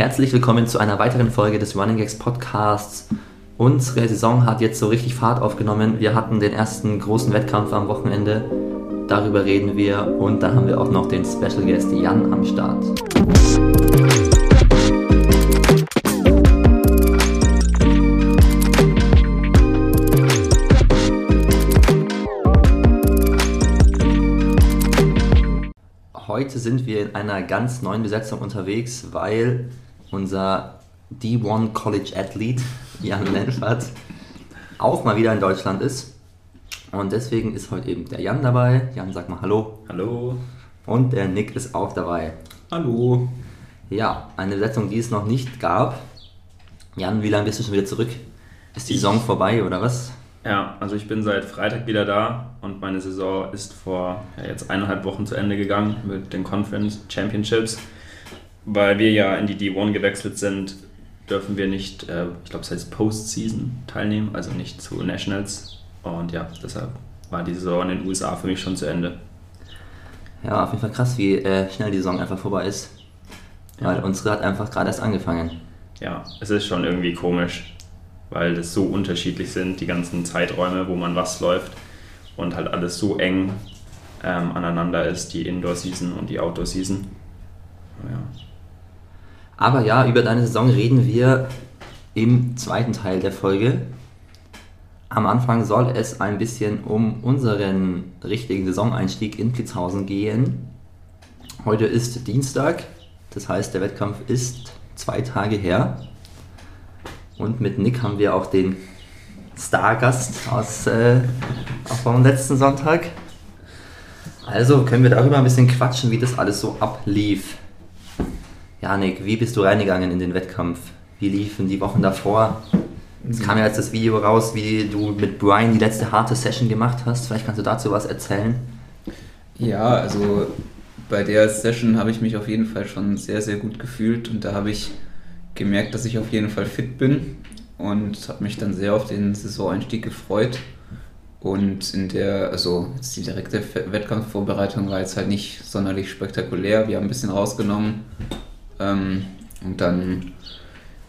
Herzlich willkommen zu einer weiteren Folge des Running Gags Podcasts. Unsere Saison hat jetzt so richtig Fahrt aufgenommen. Wir hatten den ersten großen Wettkampf am Wochenende. Darüber reden wir und dann haben wir auch noch den Special Guest Jan am Start. Heute sind wir in einer ganz neuen Besetzung unterwegs, weil unser D1 College Athlete Jan Lenfert auch mal wieder in Deutschland ist. Und deswegen ist heute eben der Jan dabei. Jan, sag mal Hallo. Hallo. Und der Nick ist auch dabei. Hallo. Ja, eine Besetzung, die es noch nicht gab. Jan, wie lange bist du schon wieder zurück? Ist die Saison vorbei oder was? Ja, also ich bin seit Freitag wieder da und meine Saison ist vor ja, jetzt eineinhalb Wochen zu Ende gegangen mit den Conference Championships. Weil wir ja in die D1 gewechselt sind, dürfen wir nicht, äh, ich glaube es heißt Postseason teilnehmen, also nicht zu Nationals. Und ja, deshalb war die Saison in den USA für mich schon zu Ende. Ja, auf jeden Fall krass, wie äh, schnell die Saison einfach vorbei ist. Weil ja. unsere hat einfach gerade erst angefangen. Ja, es ist schon irgendwie komisch, weil das so unterschiedlich sind, die ganzen Zeiträume, wo man was läuft und halt alles so eng ähm, aneinander ist, die Indoor-Season und die Outdoor-Season. Ja. Aber ja, über deine Saison reden wir im zweiten Teil der Folge. Am Anfang soll es ein bisschen um unseren richtigen Saisoneinstieg in Plitzhausen gehen. Heute ist Dienstag, das heißt, der Wettkampf ist zwei Tage her. Und mit Nick haben wir auch den Stargast aus äh, vom letzten Sonntag. Also können wir darüber ein bisschen quatschen, wie das alles so ablief. Janik, wie bist du reingegangen in den Wettkampf? Wie liefen die Wochen davor? Es kam ja jetzt das Video raus, wie du mit Brian die letzte harte Session gemacht hast. Vielleicht kannst du dazu was erzählen. Ja, also bei der Session habe ich mich auf jeden Fall schon sehr, sehr gut gefühlt und da habe ich gemerkt, dass ich auf jeden Fall fit bin und habe mich dann sehr auf den Saisoneinstieg gefreut. Und in der, also die direkte Wettkampfvorbereitung war jetzt halt nicht sonderlich spektakulär. Wir haben ein bisschen rausgenommen ähm, und dann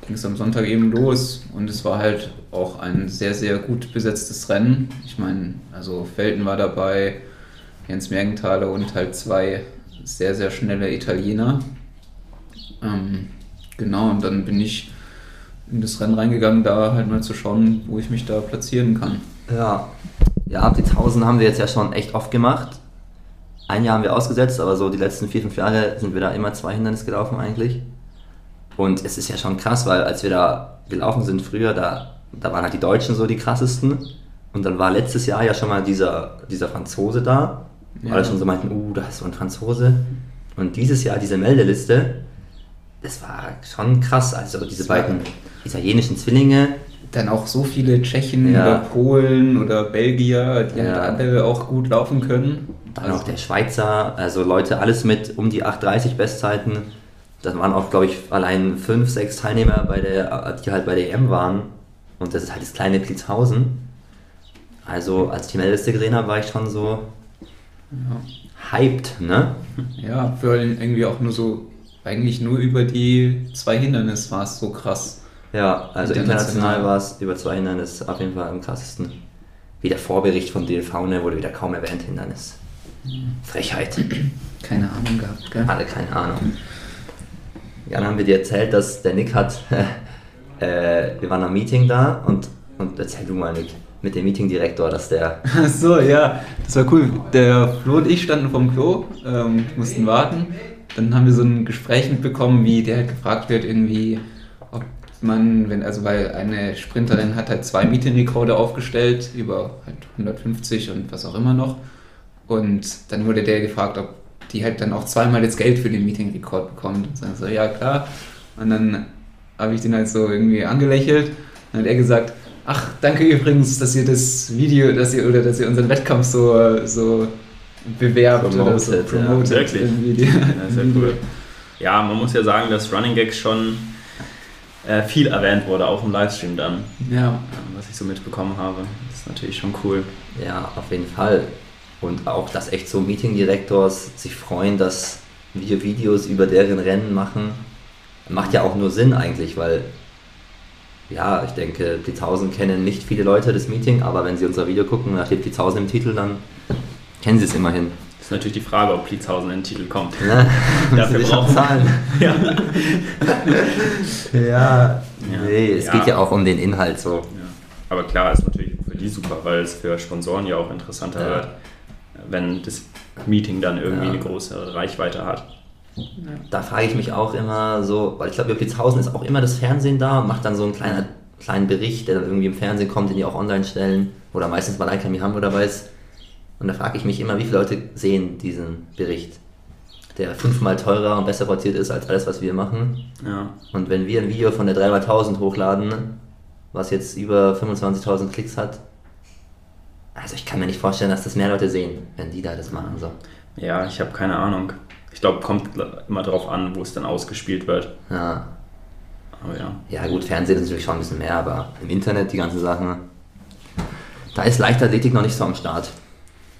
ging es am Sonntag eben los und es war halt auch ein sehr, sehr gut besetztes Rennen. Ich meine, also Felten war dabei, Jens Mergenthaler und halt zwei sehr, sehr schnelle Italiener. Ähm, genau, und dann bin ich in das Rennen reingegangen, da halt mal zu schauen, wo ich mich da platzieren kann. Ja, ja die 1000 haben wir jetzt ja schon echt oft gemacht. Ein Jahr haben wir ausgesetzt, aber so die letzten vier, fünf Jahre sind wir da immer zwei Hindernisse gelaufen eigentlich. Und es ist ja schon krass, weil als wir da gelaufen sind früher, da, da waren halt die Deutschen so die krassesten. Und dann war letztes Jahr ja schon mal dieser, dieser Franzose da. Ja. Alle schon so meinten, uh, da ist so ein Franzose. Und dieses Jahr diese Meldeliste, das war schon krass. Also diese beiden italienischen Zwillinge. Dann auch so viele Tschechen ja. oder Polen oder Belgier, die ja. alle auch gut laufen können. Dann also. auch der Schweizer, also Leute, alles mit um die 8,30 Bestzeiten. Das waren auch, glaube ich, allein fünf, sechs Teilnehmer, bei der, die halt bei der EM waren. Und das ist halt das kleine Plitzhausen. Also, als ich die Meldeliste gesehen habe, war ich schon so ja. hyped, ne? Ja, für irgendwie auch nur so, eigentlich nur über die zwei Hindernisse war es so krass. Ja, also international war es über zwei Hindernisse auf jeden Fall am krassesten. Wie der Vorbericht von DLV ne, wurde wieder kaum erwähnt, Hindernis. Frechheit. Keine Ahnung gehabt, gell? Alle keine Ahnung. Ja, dann haben wir dir erzählt, dass der Nick hat, äh, wir waren am Meeting da und, und erzähl du mal, Nick, mit dem Meetingdirektor, dass der... Ach so, ja, das war cool. Der Flo und ich standen vom Klo, ähm, mussten warten. Dann haben wir so ein Gespräch mitbekommen, wie der halt gefragt wird, irgendwie, ob man, wenn, also weil eine Sprinterin hat halt zwei Meetingrekorde aufgestellt, über halt 150 und was auch immer noch. Und dann wurde der gefragt, ob die halt dann auch zweimal das Geld für den Meeting-Rekord bekommt. Und dann so, ja klar. Und dann habe ich den halt so irgendwie angelächelt. Dann hat er gesagt, ach, danke übrigens, dass ihr das Video, dass ihr oder dass ihr unseren Wettkampf so, so bewerbt promoted, oder so promotet. Ja, wirklich. Ja, sehr cool. Ja, man muss ja sagen, dass Running Gag schon äh, viel erwähnt wurde, auch im Livestream dann. Ja. Was ich so mitbekommen habe. Das ist natürlich schon cool. Ja, auf jeden Fall. Und auch, dass echt so Meeting-Direktors sich freuen, dass wir Videos über deren Rennen machen. Macht ja auch nur Sinn eigentlich, weil ja, ich denke, die 1000 kennen nicht viele Leute das Meeting, aber wenn sie unser Video gucken, da steht die 1000 im Titel, dann kennen sie es immerhin. Das ist natürlich die Frage, ob Blitzhausen in den Titel kommt. Ja, Dafür brauchen- zahlen. Ja. Ja, Ja. nee, es Ja. geht ja auch um den Inhalt so. Ja. Aber klar, ist natürlich für die super, weil es für Sponsoren ja auch interessanter wird, wenn das Meeting dann irgendwie Ja. eine große Reichweite hat. Da frage ich mich auch immer so, weil ich glaube, über Blitzhausen ist auch immer das Fernsehen da und macht dann so einen kleinen, kleinen Bericht, der dann irgendwie im Fernsehen kommt, den die auch online stellen. Oder meistens mal Leica Hamburg dabei ist. Und da frage ich mich immer, wie viele Leute sehen diesen Bericht, der fünfmal teurer und besser portiert ist als alles, was wir machen. Ja. Und wenn wir ein Video von der 3x1000 hochladen, was jetzt über 25.000 Klicks hat, also ich kann mir nicht vorstellen, dass das mehr Leute sehen, wenn die da das machen. So. Ja, ich habe keine Ahnung. Ich glaube, kommt immer drauf an, wo es dann ausgespielt wird. Ja. Aber ja. ja gut, Fernsehen ist natürlich schon ein bisschen mehr, aber im Internet die ganzen Sachen, da ist Leichtathletik noch nicht so am Start.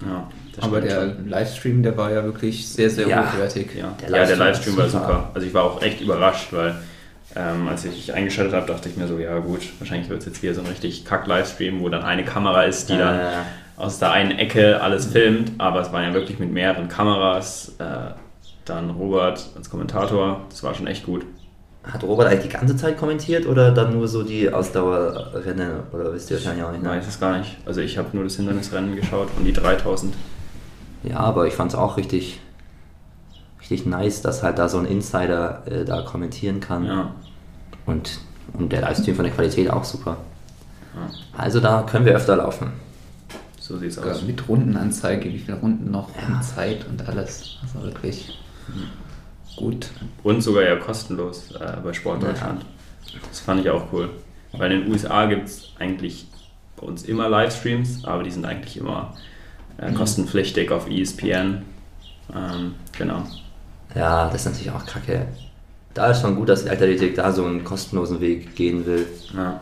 ja das Aber der schon. Livestream, der war ja wirklich sehr, sehr Ja. hochwertig. Ja, Der der, ja, der Livestream Livestream war super. super. Also ich war auch echt überrascht, weil ähm, als ich eingeschaltet habe, dachte ich mir so, ja gut, wahrscheinlich wird es jetzt wieder so ein richtig Kack-Livestream, wo dann eine Kamera ist, die dann Äh, aus der einen Ecke alles filmt, aber es war ja wirklich mit mehreren Kameras. Äh, dann Robert als Kommentator, das war schon echt gut. hat Robert eigentlich die ganze Zeit kommentiert oder dann nur so die Ausdauerrennen? Oder wisst ihr wahrscheinlich auch nicht, Ich ne? weiß es gar nicht. Also ich habe nur das Hindernisrennen geschaut und die 3000. Ja, aber ich fand es auch richtig, richtig nice, dass halt da so ein Insider äh, da kommentieren kann. Ja. Und, und der Livestream von der Qualität auch super. ja, Also da können wir öfter laufen. so sieht's Sogar aus. mit Rundenanzeige, wie viele Runden noch Ja. und Zeit und alles. Also wirklich gut. Und sogar ja kostenlos äh, bei Sport Ja. Deutschland. Das fand ich auch cool. Weil in den USA gibt es eigentlich bei uns immer Livestreams, aber die sind eigentlich immer äh, Mhm. kostenpflichtig auf ESPN. Ähm, genau. Ja, das ist natürlich auch kacke. Da ist schon gut, dass die Leichtathletik da so einen kostenlosen Weg gehen will. Ja.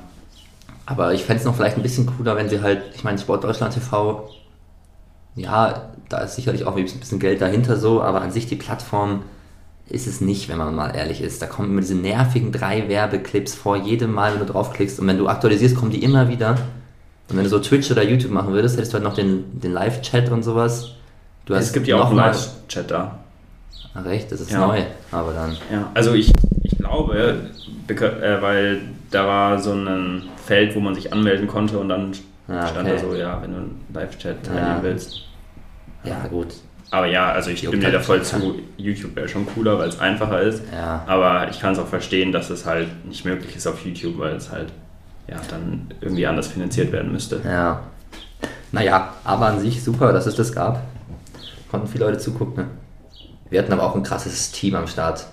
Aber ich fände es noch vielleicht ein bisschen cooler, wenn sie halt, ich meine, Sport Deutschland TV, ja, da ist sicherlich auch ein bisschen Geld dahinter so, aber an sich die Plattform ist es nicht, wenn man mal ehrlich ist. Da kommen immer diese nervigen drei Werbeclips vor jedem Mal, wenn du draufklickst. Und wenn du aktualisierst, kommen die immer wieder. Und wenn du so Twitch oder YouTube machen würdest, hättest du halt noch den, den Live-Chat und sowas. Du es gibt ja auch noch einen Live-Chat da. Ach echt, das ist Ja. neu. Aber dann. Ja, also ich, ich glaube, äh, weil da war so ein Feld, wo man sich anmelden konnte und dann Ah, stand okay. da so, ja, wenn du einen Live-Chat Ja. teilnehmen willst. Ja, gut. Aber ja, also ich stimme dir da voll zu. YouTube wäre schon cooler, weil es einfacher ist. Ja. Aber ich kann es auch verstehen, dass es halt nicht möglich ist auf YouTube, weil es halt ja dann irgendwie anders finanziert werden müsste. Ja. Naja, aber an sich super, dass es das gab. Konnten viele Leute zugucken. Ne? Wir hatten aber auch ein krasses Team am Start.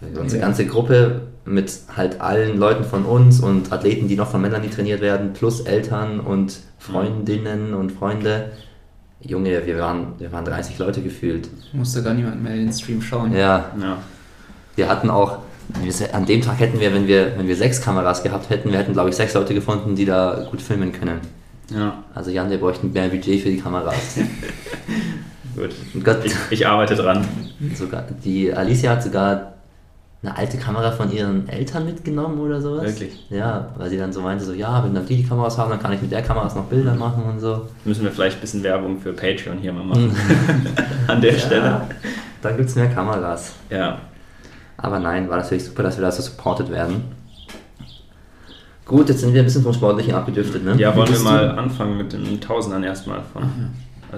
Unsere Ja. ganze Gruppe mit halt allen Leuten von uns und Athleten, die noch von Melanie trainiert werden, plus Eltern und Freundinnen und Freunde. Junge, wir waren, wir waren 30 Leute gefühlt. Musste gar niemand mehr den Stream schauen. Ja, Ja, wir hatten auch, an dem Tag hätten wir, wenn wir, wenn wir sechs Kameras gehabt hätten, wir hätten, glaube ich, sechs Leute gefunden, die da gut filmen können. ja, Also Jan, wir bräuchten mehr Budget für die Kameras. gut. Und Gott, Ich, ich arbeite dran. sogar, die Alicia hat sogar eine alte Kamera von ihren Eltern mitgenommen oder sowas. Wirklich? Ja, weil sie dann so meinte, so ja, wenn dann die die Kameras haben, dann kann ich mit der Kameras noch Bilder machen und so. Müssen wir vielleicht ein bisschen Werbung für Patreon hier mal machen. An der Stelle. Ja, dann gibt es mehr Kameras. Ja. Aber nein, war natürlich super, dass wir da so supported werden. Gut, jetzt sind wir ein bisschen vom Sportlichen abgedüftet, ne? Ja, wollen wir mal anfangen mit den Tausendern erstmal von.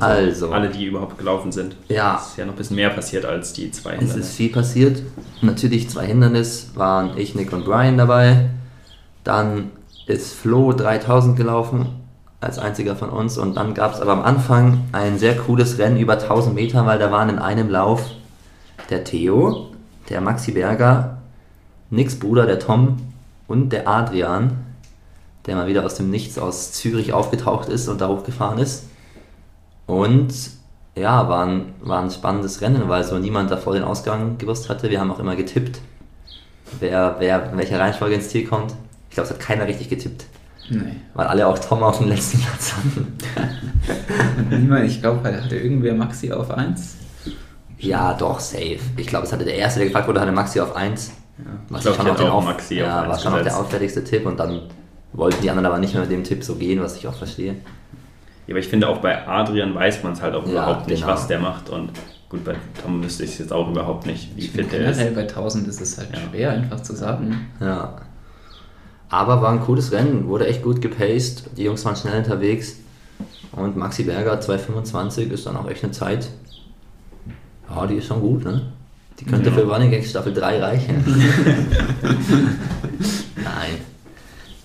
Also. Alle, die überhaupt gelaufen sind. Ja. Es ist ja noch ein bisschen mehr passiert als die zwei Es Hindernisse. ist viel passiert. Natürlich zwei Hindernis waren ich, Nick und Brian dabei. Dann ist Flo 3000 gelaufen als einziger von uns und dann gab es aber am Anfang ein sehr cooles Rennen über 1000 Meter, weil da waren in einem Lauf der Theo, der Maxi Berger, Nicks Bruder, der Tom und der Adrian, der mal wieder aus dem Nichts aus Zürich aufgetaucht ist und da hochgefahren ist. Und ja, war ein, war ein spannendes Rennen, weil so niemand davor den Ausgang gewusst hatte. Wir haben auch immer getippt, wer, wer in welcher Reihenfolge ins Ziel kommt. Ich glaube, es hat keiner richtig getippt, Nee. weil alle auch Tom auf dem letzten Platz hatten. Niemand, ich glaube, hatte irgendwer Maxi auf 1. Ja, doch, safe. Ich glaube, es hatte der Erste, der gefragt wurde, hatte Maxi auf 1. Was ich glaube, auch auch Maxi auf ja, war schon auch der auffälligste Tipp und dann wollten die anderen aber nicht mehr mit dem Tipp so gehen, was ich auch verstehe. Ja, aber ich finde auch bei Adrian weiß man es halt auch Ja, überhaupt nicht, genau. was der macht. Und gut, bei Tom wüsste ich es jetzt auch überhaupt nicht, wie Ich fit finde der ist. generell bei 1000 ist es halt Ja. schwer einfach zu sagen. Ja. Aber war ein cooles Rennen, wurde echt gut gepaced, die Jungs waren schnell unterwegs und Maxi Berger 2,25 ist dann auch echt eine Zeit. Ja, die ist schon gut, ne? Die könnte Ja. für Running Gags Staffel 3 reichen. Nein.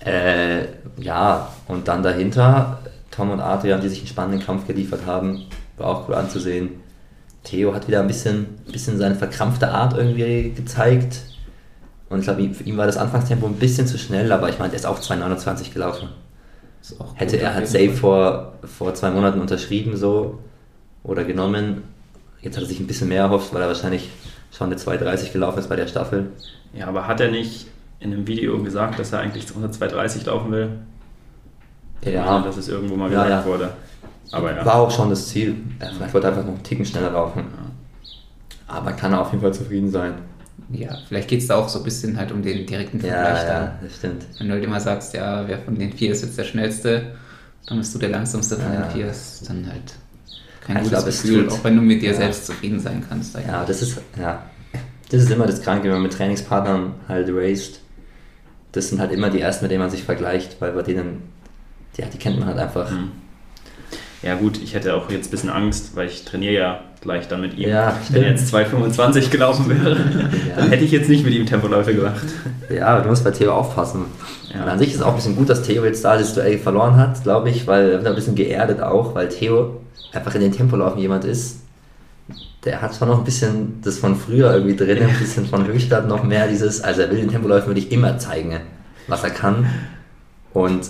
Äh, ja, und dann dahinter Tom und Adrian, die sich einen spannenden Kampf geliefert haben, war auch cool anzusehen. Theo hat wieder ein bisschen, bisschen seine verkrampfte Art irgendwie gezeigt. Und ich glaube, für ihn war das Anfangstempo ein bisschen zu schnell, aber ich meine, er ist auch 2,29 gelaufen. Auch Hätte er Safe Fall. vor, vor zwei Monaten unterschrieben so oder genommen. Jetzt hat er sich ein bisschen mehr erhofft, weil er wahrscheinlich schon eine 2,30 gelaufen ist bei der Staffel. Ja, aber hat er nicht in einem Video gesagt, dass er eigentlich unter 2,30 laufen will? Ja. meine, dass es irgendwo mal Ja, gesagt ja. wurde. Aber ja. War auch schon das Ziel. Er vielleicht wollte er einfach noch einen Ticken schneller laufen. Aber kann er auf jeden Fall zufrieden sein. Ja, vielleicht geht es da auch so ein bisschen halt um den direkten Ja, Vergleich ja, dann. das stimmt. Wenn du halt immer sagst, ja, wer von den vier ist jetzt der schnellste, dann bist du der langsamste von Ja. den vier, ist dann halt kein Ich gutes glaub, Gefühl, tut- auch wenn du mit dir Ja. selbst zufrieden sein kannst. Ja, das ist, ja, das ist immer das Kranke, wenn man mit Trainingspartnern halt raced. Das sind halt immer die ersten, mit denen man sich vergleicht, weil bei denen, ja, die kennt man halt einfach. Hm. Ja gut, ich hätte auch jetzt ein bisschen Angst, weil ich trainiere ja gleich dann mit ihm. Ja, Wenn er jetzt 2,25 gelaufen wäre, Ja. dann hätte ich jetzt nicht mit ihm Tempoläufe gemacht. Ja, aber du musst bei Theo aufpassen. Ja. Und an sich ist es auch ein bisschen gut, dass Theo jetzt da das Duell verloren hat, glaube ich, weil er wird ein bisschen geerdet auch, weil Theo einfach in den Tempoläufen jemand ist, der hat schon noch ein bisschen das von früher irgendwie drin, ein bisschen von Höchstadt noch mehr dieses, also er will den Tempoläufen wirklich immer zeigen, was er kann. Und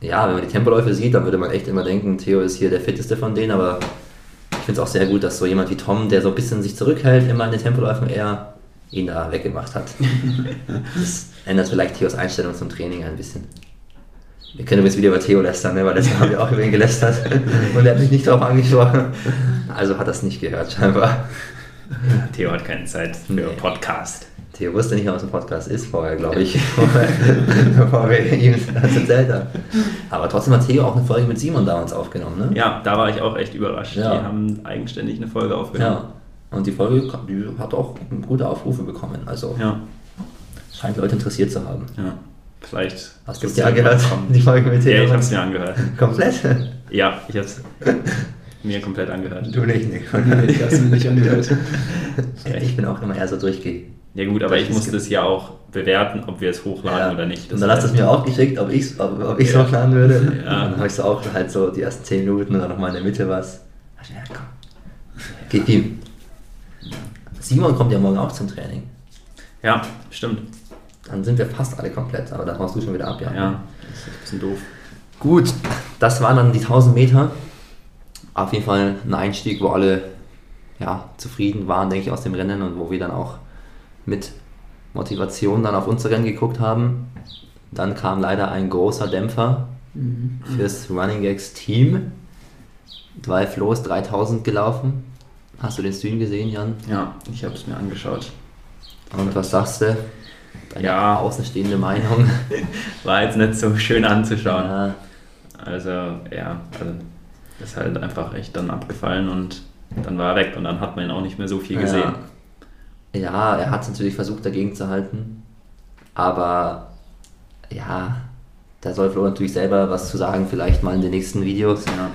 ja, wenn man die Tempoläufe sieht, dann würde man echt immer denken, Theo ist hier der fitteste von denen, aber ich finde es auch sehr gut, dass so jemand wie Tom, der so ein bisschen sich zurückhält, immer in den Tempoläufen eher ihn da weggemacht hat. Das ändert vielleicht Theos Einstellung zum Training ein bisschen. Wir können übrigens wieder über Theo lästern, ne? weil letztes Mal haben wir auch über ihn gelästert und er hat mich nicht darauf angesprochen. Also hat er es nicht gehört, scheinbar. Theo hat keine Zeit für Nee. Podcast. Theo wusste nicht, was ein Podcast ist vorher, glaube ich, bevor wir ihm das erzählt haben. Aber trotzdem hat Theo auch eine Folge mit Simon damals aufgenommen, ne? Ja, da war ich auch echt überrascht. Ja. Die haben eigenständig eine Folge aufgenommen. Ja. Und die Folge die hat auch gute Aufrufe bekommen. Also Ja, scheint Leute interessiert zu haben. ja. Vielleicht. Hast du es angehört? irgendwann- Die Folge mit Ja, Theo? ich hab's mir angehört. Komplett? Ja, ich hab's mir komplett angehört. Du nicht, Nick. Ich hab's mir nicht angehört. Ja, ich bin auch immer eher so durchge. Ja gut, aber Das ich musste ge- es ja auch bewerten, ob wir es hochladen Ja. oder nicht. Und dann hast du es mir auch geschickt, ob ich es ob, ob ich's Ja. hochladen würde. Ja. Und dann habe ich so auch halt so die ersten 10 Minuten und dann nochmal in der Mitte was. Ich, Ja, komm. Gib ihm. Simon kommt ja morgen auch zum Training. Ja, stimmt. Dann sind wir fast alle komplett, aber da haust du schon wieder ab, ja. Ja, das ist ein bisschen doof. Gut, das waren dann die 1000 Meter. Auf jeden Fall ein Einstieg, wo alle ja, zufrieden waren, denke ich, aus dem Rennen und wo wir dann auch mit Motivation dann auf Rennen geguckt haben. Dann kam leider ein großer Dämpfer fürs Running Gags Team. Zwei Flo's 3000 gelaufen. Hast du den Stream gesehen, Jan? Ja, ich habe es mir angeschaut. Und was sagst du? Deine Ja. außenstehende Meinung. War jetzt nicht so schön anzuschauen. Ja, Also, ja, also ist halt einfach echt dann abgefallen und dann war er weg und dann hat man ihn auch nicht mehr so viel gesehen. Ja, er hat natürlich versucht dagegen zu halten, aber ja, da soll Flo natürlich selber was zu sagen, vielleicht mal in den nächsten Videos. Ja.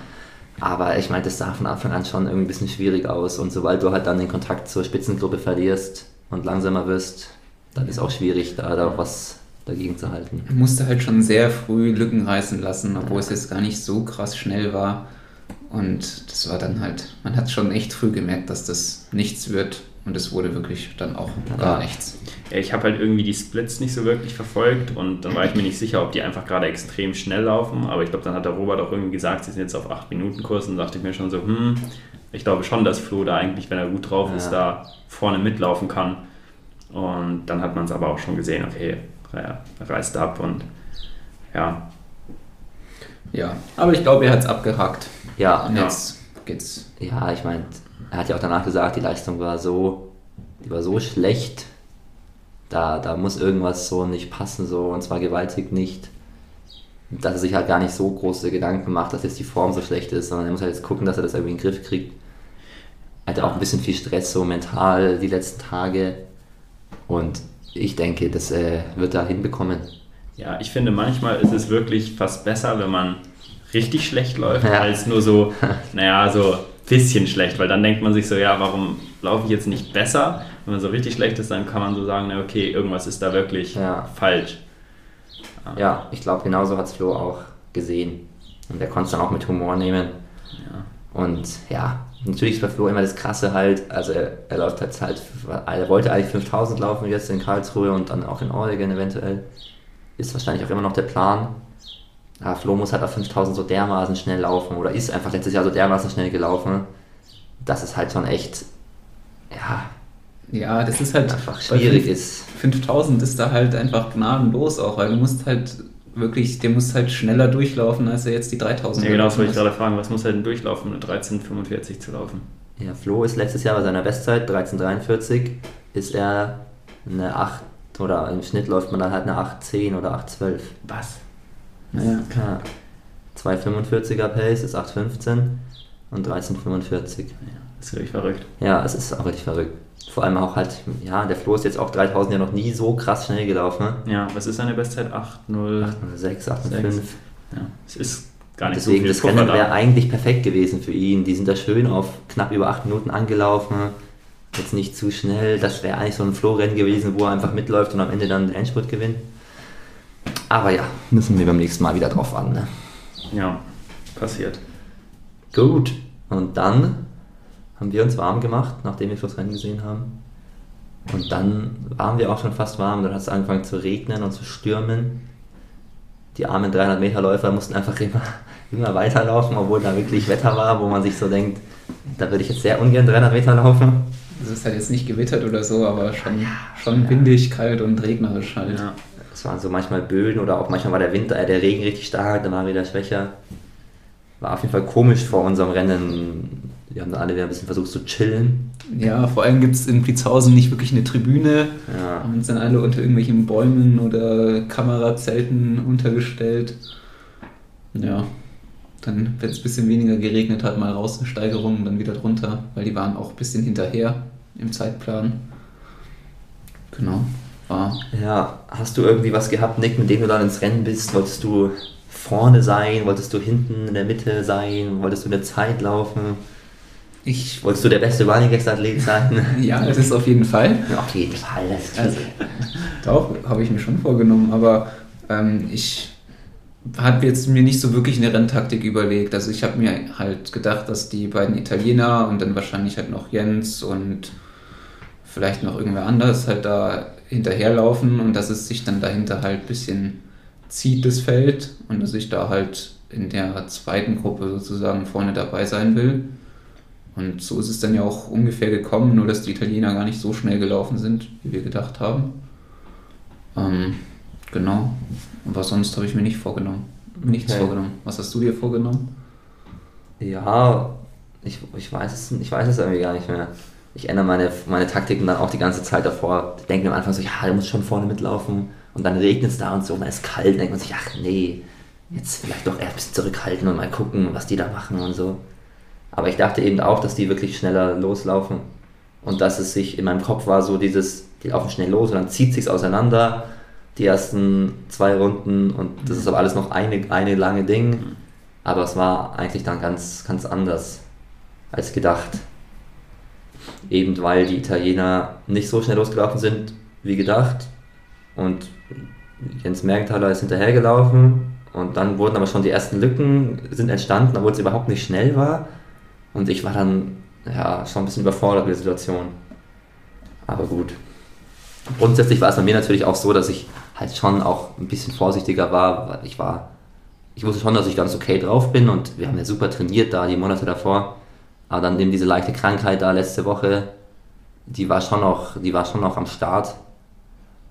Aber ich meine, das sah von Anfang an schon irgendwie ein bisschen schwierig aus und sobald du halt dann den Kontakt zur Spitzengruppe verlierst und langsamer wirst, dann ist auch schwierig, da, da auch was dagegen zu halten. Er musste halt schon sehr früh Lücken reißen lassen, obwohl es jetzt gar nicht so krass schnell war. Und das war dann halt, man hat schon echt früh gemerkt, dass das nichts wird. Und es wurde wirklich dann auch gar nichts. Ja, ich habe halt irgendwie die Splits nicht so wirklich verfolgt und dann war ich mir nicht sicher, ob die einfach gerade extrem schnell laufen. Aber ich glaube, dann hat der Robert auch irgendwie gesagt, sie sind jetzt auf 8-Minuten-Kurs und dachte ich mir schon so, hm, ich glaube schon, dass Flo da eigentlich, wenn er gut drauf ist, Ja. da vorne mitlaufen kann. Und dann hat man es aber auch schon gesehen, okay, er reißt ab und ja, Ja, aber ich glaube, er hat es abgehakt. Ja, Und Ja. jetzt geht's. ja, ich meine, er hat ja auch danach gesagt, die Leistung war so, die war so schlecht, Da, da muss irgendwas so nicht passen, so und zwar gewaltig nicht. Dass er sich halt gar nicht so große Gedanken macht, dass jetzt die Form so schlecht ist, sondern er muss halt jetzt gucken, dass er das irgendwie in den Griff kriegt. Er hatte auch ein bisschen viel Stress so mental die letzten Tage und ich denke, das äh, wird er hinbekommen. Ja, ich finde manchmal ist es wirklich fast besser, wenn man richtig schlecht läuft, Ja. als nur so, naja, so bisschen schlecht, weil dann denkt man sich so, ja, warum laufe ich jetzt nicht besser? Wenn man so richtig schlecht ist, dann kann man so sagen, na okay, irgendwas ist da wirklich Ja. falsch. Ja, ich glaube, genauso hat es Flo auch gesehen. Und er konnte es dann auch mit Humor nehmen. Ja. Und ja, natürlich ist bei Flo immer das Krasse halt, also er, er läuft jetzt halt, er wollte eigentlich 5000 laufen jetzt in Karlsruhe und dann auch in Oregon eventuell. Ist wahrscheinlich auch immer noch der Plan. Aber Flo muss halt auf 5000 so dermaßen schnell laufen oder ist einfach letztes Jahr so dermaßen schnell gelaufen, dass es halt schon echt, ja, Ja, das ist halt einfach schwierig fünf- ist. 5000 ist da halt einfach gnadenlos auch, weil du musst halt wirklich, der muss halt schneller durchlaufen, als er jetzt die 3000 Ja, genau, das wollte ich gerade fragen, was muss er denn durchlaufen, eine 13,45 zu laufen? Ja, Flo ist letztes Jahr bei seiner Bestzeit, 13,43, ist er eine 8 oder im Schnitt läuft man dann halt eine 8,10 oder 8,12. Was? Naja. Ja. 2,45er Pace ist 8,15 und 13,45. Ja, das ist wirklich verrückt. Ja, es ist auch richtig verrückt. Vor allem auch halt, ja, der Flo ist jetzt auch 3000 ja noch nie so krass schnell gelaufen. Ne? Ja, was ist seine Bestzeit? 8,0. 8,06, 8,5. Ja, es ist gar nicht Deswegen, so viel das Rennen wäre eigentlich perfekt gewesen für ihn. Die sind da schön auf knapp über 8 Minuten angelaufen. Jetzt nicht zu schnell. Das wäre eigentlich so ein Flow-Rennen gewesen, wo er einfach mitläuft und am Ende dann den Endspurt gewinnt. Aber ja, müssen wir beim nächsten Mal wieder drauf an. Ne? Ja, passiert. Gut. Und dann haben wir uns warm gemacht, nachdem wir fürs Rennen gesehen haben. Und dann waren wir auch schon fast warm. Dann hat es angefangen zu regnen und zu stürmen. Die armen 300 Meter Läufer mussten einfach immer, immer weiterlaufen, obwohl da wirklich Wetter war, wo man sich so denkt, da würde ich jetzt sehr ungern 300 Meter laufen. Es ist halt jetzt nicht gewittert oder so, aber schon, schon windig, kalt und regnerisch halt. Ja. Es waren so manchmal Böen oder auch manchmal war der Wind, äh, der Regen richtig stark, dann war er wieder schwächer. War auf jeden Fall komisch vor unserem Rennen. Wir haben dann alle wieder ein bisschen versucht zu chillen. Ja, vor allem gibt es in Blitzhausen nicht wirklich eine Tribüne. Ja. Haben uns dann alle unter irgendwelchen Bäumen oder Kamerazelten untergestellt. Ja, dann, wenn es ein bisschen weniger geregnet hat, mal raus eine Steigerung und dann wieder drunter, weil die waren auch ein bisschen hinterher im Zeitplan. Genau, war. Ja, hast du irgendwie was gehabt, Nick, mit dem du dann ins Rennen bist? Wolltest du vorne sein? Wolltest du hinten in der Mitte sein? Wolltest du eine Zeit laufen? Ich, Wolltest du der beste Running-Athlet sein? ja, das ist auf jeden Fall. Auf jeden Fall. Das Also, doch, habe ich mir schon vorgenommen, aber ähm, ich habe jetzt mir nicht so wirklich eine Renntaktik überlegt. Also ich habe mir halt gedacht, dass die beiden Italiener und dann wahrscheinlich halt noch Jens und vielleicht noch irgendwer anders halt da hinterherlaufen und dass es sich dann dahinter halt ein bisschen zieht, das Feld, und dass ich da halt in der zweiten Gruppe sozusagen vorne dabei sein will. Und so ist es dann ja auch ungefähr gekommen, nur dass die Italiener gar nicht so schnell gelaufen sind, wie wir gedacht haben. Ähm, genau. Und was sonst habe ich mir nicht vorgenommen. Nichts Okay. vorgenommen. Was hast du dir vorgenommen? Ja, ich, ich, weiß es, ich weiß es irgendwie gar nicht mehr. Ich ändere meine, meine Taktiken dann auch die ganze Zeit davor. Ich denke am Anfang so, ja, du musst schon vorne mitlaufen. Und dann regnet es da und so, und dann ist kalt. Dann denkt man sich, ach nee, jetzt vielleicht doch eher ein bisschen zurückhalten und mal gucken, was die da machen und so. Aber ich dachte eben auch, dass die wirklich schneller loslaufen. Und dass es sich in meinem Kopf war so dieses, die laufen schnell los und dann zieht sich's auseinander, die ersten zwei Runden und das ist aber alles noch eine, eine lange Ding. Aber es war eigentlich dann ganz, ganz anders als gedacht. Eben weil die Italiener nicht so schnell losgelaufen sind wie gedacht. Und Jens Mergenthaler ist hinterhergelaufen. Und dann wurden aber schon die ersten Lücken sind entstanden, obwohl es überhaupt nicht schnell war. Und ich war dann ja, schon ein bisschen überfordert mit der Situation. Aber gut. Grundsätzlich war es bei mir natürlich auch so, dass ich halt schon auch ein bisschen vorsichtiger war, weil ich war, ich wusste schon, dass ich ganz okay drauf bin und wir haben ja super trainiert da die Monate davor. Aber dann eben diese leichte Krankheit da letzte Woche, die war schon noch, die war schon noch am Start.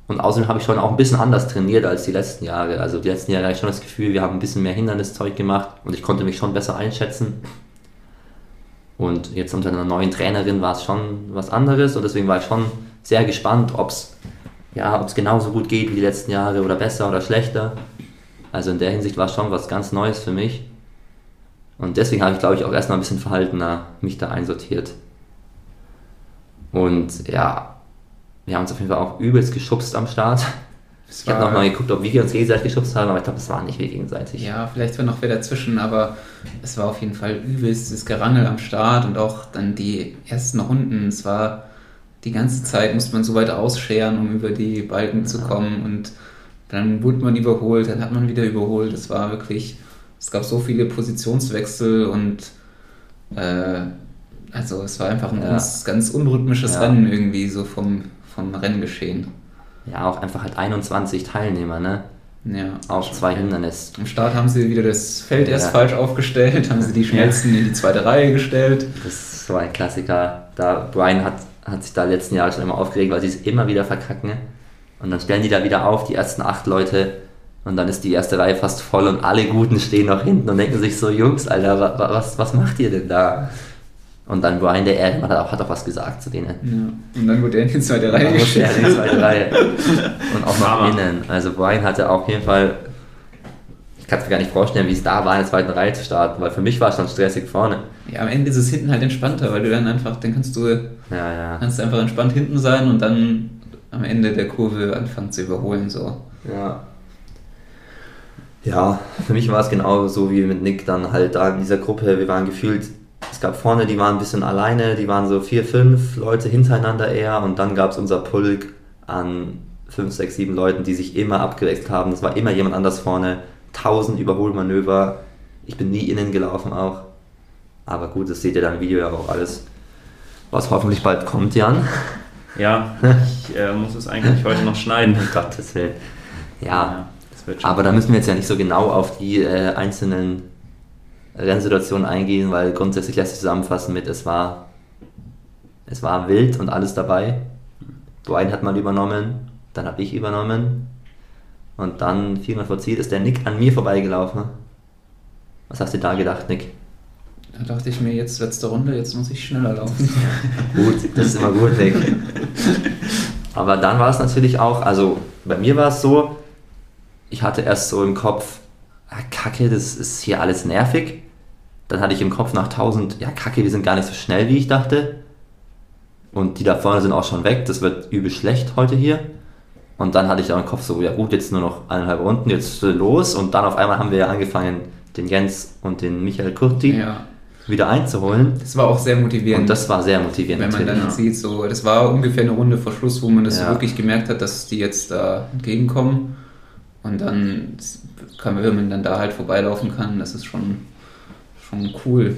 Und außerdem habe ich schon auch ein bisschen anders trainiert als die letzten Jahre. Also die letzten Jahre hatte ich schon das Gefühl, wir haben ein bisschen mehr Hinderniszeug gemacht und ich konnte mich schon besser einschätzen. Und jetzt unter einer neuen Trainerin war es schon was anderes und deswegen war ich schon sehr gespannt, ob es ja, genauso gut geht wie die letzten Jahre oder besser oder schlechter. Also in der Hinsicht war es schon was ganz Neues für mich. Und deswegen habe ich, glaube ich, auch erstmal ein bisschen verhaltener mich da einsortiert. Und ja, wir haben uns auf jeden Fall auch übelst geschubst am Start. Ich habe nochmal geguckt, ob wir uns gegenseitig geschubst haben, aber ich glaube, es war nicht wir gegenseitig. Ja, vielleicht war noch wer dazwischen, aber es war auf jeden Fall übelstes Gerangel am Start und auch dann die ersten Runden. Es war die ganze Zeit, musste man so weit ausscheren, um über die Balken zu kommen und dann wurde man überholt, dann hat man wieder überholt. Es war wirklich, es gab so viele Positionswechsel und äh, also es war einfach ein Ja. ganz, ganz unrhythmisches Ja. Rennen irgendwie so vom, vom Renngeschehen. Ja, auch einfach halt 21 Teilnehmer, ne? Ja. Auch zwei Hindernis. Am Start haben sie wieder das Feld erst Ja. falsch aufgestellt, haben sie die schnellsten in die zweite Reihe gestellt. Das ist so ein Klassiker. Da Brian hat, hat sich da letzten Jahre schon immer aufgeregt, weil sie es immer wieder verkacken. Und dann stellen die da wieder auf, die ersten acht Leute. Und dann ist die erste Reihe fast voll und alle Guten stehen noch hinten und denken sich so, Jungs, Alter, wa- wa- was, was macht ihr denn da? Und dann Brian, der Ehrenmann, hat auch, hat auch was gesagt zu denen. Ja. Und dann wurde er in die zweite Reihe Dann er in die gestellt. zweite Reihe. Und auch noch innen. Also Brian hatte auf jeden Fall, ich kann es mir gar nicht vorstellen, wie es da war, in der zweiten Reihe zu starten, weil für mich war es schon stressig vorne. Ja, am Ende ist es hinten halt entspannter, weil du dann einfach, dann kannst du, Ja, ja. kannst einfach entspannt hinten sein und dann am Ende der Kurve anfangen zu überholen. So. Ja. Ja, für mich war es genau so wie mit Nick dann halt da in dieser Gruppe. Wir waren gefühlt, es gab vorne, die waren ein bisschen alleine, die waren so vier, fünf Leute hintereinander eher und dann gab es unser Pulk an fünf, sechs, sieben Leuten, die sich immer abgewechselt haben. Es war immer jemand anders vorne, tausend Überholmanöver. Ich bin nie innen gelaufen auch. Aber gut, das seht ihr dann im Video ja auch alles, was hoffentlich bald kommt, Jan. Ja, ich äh, muss es eigentlich heute noch schneiden. Um Gottes Willen. Ja, schon. Aber da müssen wir jetzt ja nicht so genau auf die äh, einzelnen Rennsituationen eingehen, weil grundsätzlich lässt sich zusammenfassen mit, es war, es war wild und alles dabei. Brian hat mal übernommen, dann habe ich übernommen und dann viermal vor Ziel ist der Nick an mir vorbeigelaufen. Was hast du da gedacht, Nick? Da dachte ich mir, jetzt letzte Runde, jetzt muss ich schneller laufen. Gut, das ist immer gut, Nick. Aber dann war es natürlich auch, also bei mir war es so, ich hatte erst so im Kopf, ah, Kacke, das ist hier alles nervig. Dann hatte ich im Kopf nach 1000, ja Kacke, wir sind gar nicht so schnell, wie ich dachte. Und die da vorne sind auch schon weg, das wird übel schlecht heute hier. Und dann hatte ich auch im Kopf so, ja gut, jetzt nur noch eineinhalb Runden, jetzt los. Und dann auf einmal haben wir ja angefangen, den Jens und den Michael Kurti ja, wieder einzuholen. das war auch sehr motivierend. Und das war sehr motivierend. wenn man dann sieht, so, das war ungefähr eine Runde vor Schluss, wo man das Ja. wirklich gemerkt hat, dass die jetzt da entgegenkommen. Und dann kann man, wenn man dann da halt vorbeilaufen kann, das ist schon, schon cool.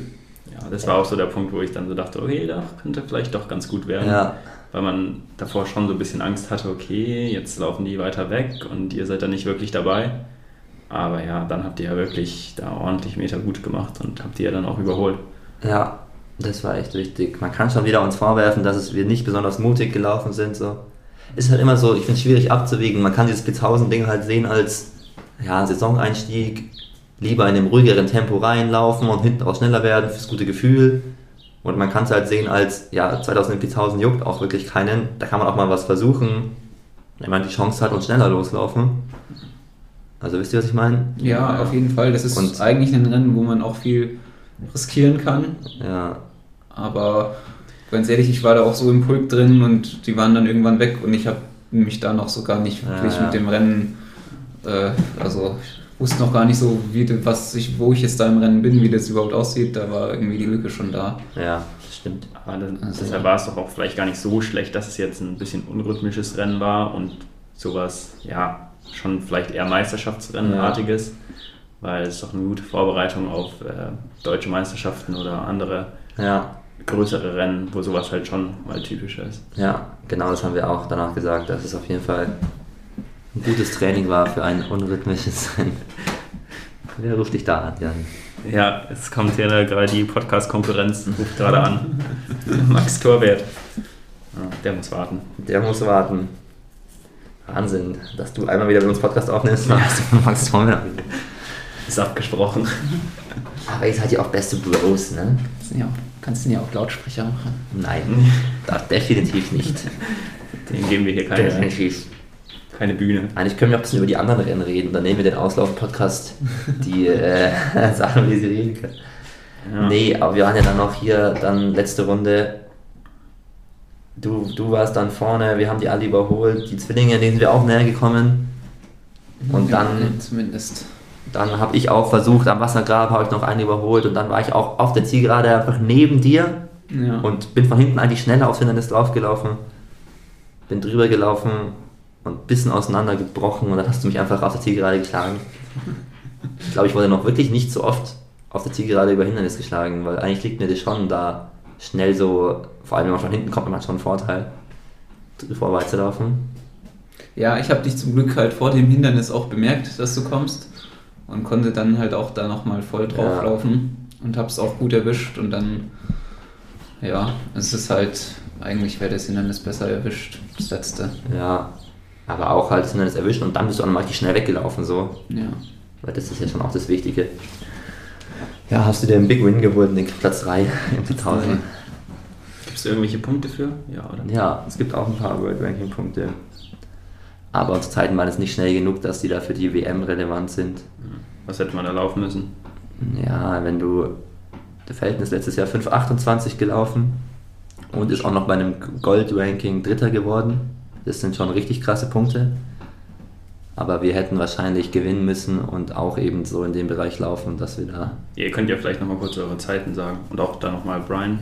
Ja, das war auch so der Punkt, wo ich dann so dachte, okay, da könnte vielleicht doch ganz gut werden. Ja, Weil man davor schon so ein bisschen Angst hatte, okay, jetzt laufen die weiter weg und ihr seid da nicht wirklich dabei. Aber ja, dann habt ihr ja wirklich da ordentlich Meter gut gemacht und habt die ja dann auch überholt. Ja, das war echt wichtig. Man kann schon wieder uns vorwerfen, dass es wir nicht besonders mutig gelaufen sind. So. Ist halt immer so, ich finde es schwierig abzuwägen. Man kann dieses Spitzhausen-Ding halt sehen als ja, Saisoneinstieg, lieber in einem ruhigeren Tempo reinlaufen und hinten auch schneller werden fürs gute Gefühl. Und man kann es halt sehen als, ja, 2000 in Spitzhausen juckt auch wirklich keinen. Da kann man auch mal was versuchen, wenn man die Chance hat und schneller loslaufen. Also wisst ihr, was ich meine? Ja, auf jeden Fall. Das ist Und- eigentlich ein Rennen, wo man auch viel riskieren kann. Ja, Aber ganz ehrlich, ich war da auch so im Pulk drin und die waren dann irgendwann weg und ich habe mich da noch so gar nicht wirklich Ja, ja. mit dem Rennen, äh, also ich wusste noch gar nicht so, wie, was ich, wo ich jetzt da im Rennen bin, wie das überhaupt aussieht. Da war irgendwie die Lücke schon da. ja, das stimmt. Aber dann, Also- deshalb war es doch auch vielleicht gar nicht so schlecht, dass es jetzt ein bisschen unrhythmisches Rennen war und sowas, ja, schon vielleicht eher Meisterschaftsrennenartiges, weil es doch eine gute Vorbereitung auf äh, deutsche Meisterschaften oder andere Ja, größere Rennen, wo sowas halt schon mal typisch ist. Ja, genau das haben wir auch danach gesagt, dass es auf jeden Fall ein gutes Training war für ein unrhythmisches Rennen. Wer ruft dich da an, Jan? Ja, es kommt hier gerade die Podcast-Konkurrenz, ruft gerade an. Max Torwert. Ja, der muss warten. Der muss warten. Wahnsinn, dass du einmal wieder mit uns Podcast aufnimmst. Von Max Torwart. Ist abgesprochen. Aber ihr seid ja auch beste Bros, ne? Ja kannst du ja auch Lautsprecher machen. Nein, das definitiv nicht. Den geben wir hier keine. Definitiv. keine Bühne. Eigentlich können wir auch ein bisschen über die anderen Rennen reden. Dann nehmen wir den Auslauf-Podcast, die äh, Sachen, wie sie reden können. Ja. Nee, aber wir waren ja dann noch hier, dann letzte Runde. Du, du warst dann vorne, wir haben die alle überholt. Die Zwillinge, denen sind wir auch näher gekommen. Und Ja, dann, Zumindest. Dann habe ich auch versucht, am Wassergrab habe ich noch einen überholt und dann war ich auch auf der Zielgerade einfach neben dir Ja. und bin von hinten eigentlich schneller aufs Hindernis draufgelaufen. Bin drüber gelaufen und ein bisschen auseinandergebrochen und dann hast du mich einfach auf der Zielgerade geschlagen. Ich glaube, ich wurde noch wirklich nicht so oft auf der Zielgerade über Hindernis geschlagen, weil eigentlich liegt mir das schon da schnell so, vor allem wenn man von hinten kommt, man hat schon einen Vorteil, vorwärts zu laufen. Ja, ich habe dich zum Glück halt vor dem Hindernis auch bemerkt, dass du kommst und konnte dann halt auch da nochmal voll drauflaufen und hab's auch gut erwischt und dann, ja, es ist halt, eigentlich wäre das Hindernis besser erwischt, das letzte. Ja, aber auch halt das Hindernis erwischen und dann bist du auch nochmal richtig schnell weggelaufen, so. Ja. Weil das ist ja schon auch das Wichtige. Ja, hast du dir einen Big Win gewonnen, den Platz 3 im 2000. Gibt es irgendwelche Punkte für? Ja, oder? Ja, es gibt auch ein paar World Ranking Punkte. Aber unsere Zeiten waren es nicht schnell genug, dass die da für die WM relevant sind. Was hätte man da laufen müssen? Ja, wenn du. Der Felton ist letztes Jahr 5,28 gelaufen und ist auch noch bei einem Gold-Ranking Dritter geworden. Das sind schon richtig krasse Punkte. Aber wir hätten wahrscheinlich gewinnen müssen und auch eben so in dem Bereich laufen, dass wir da. Ihr könnt ja vielleicht nochmal kurz eure Zeiten sagen. Und auch dann nochmal Brian.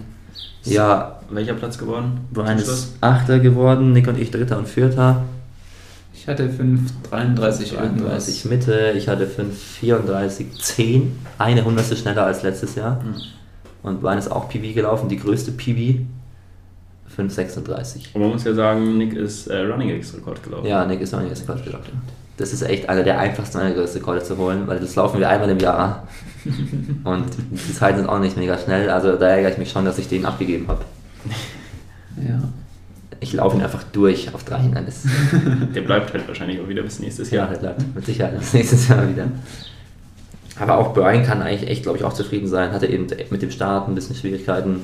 Ja, Welcher Platz geworden? Brian ist Achter geworden, Nick und ich Dritter und Vierter. Ich hatte 5,33 irgendwas. 33 Mitte, ich hatte 5,34, 10. Eine Hundertstel schneller als letztes Jahr. Mhm. Und Brian ist auch PB gelaufen, die größte PB. 5,36. Und man muss ja sagen, Nick ist äh, Running X Rekord gelaufen. Ja, Nick ist nicht erst Rekord gelaufen. Das ist echt einer der einfachsten Rekorde zu holen, weil das laufen wir einmal im Jahr. Und die Zeiten sind auch nicht mega schnell, also da ärgere ich mich schon, dass ich den abgegeben habe. Ja. Ich laufe ihn einfach durch auf drei Hindernis. Der bleibt halt wahrscheinlich auch wieder bis nächstes Ja, Jahr. der bleibt mit Sicherheit das nächstes Jahr wieder. Aber auch Brian kann eigentlich echt, glaube ich, auch zufrieden sein. Hatte eben mit dem Start ein bisschen Schwierigkeiten,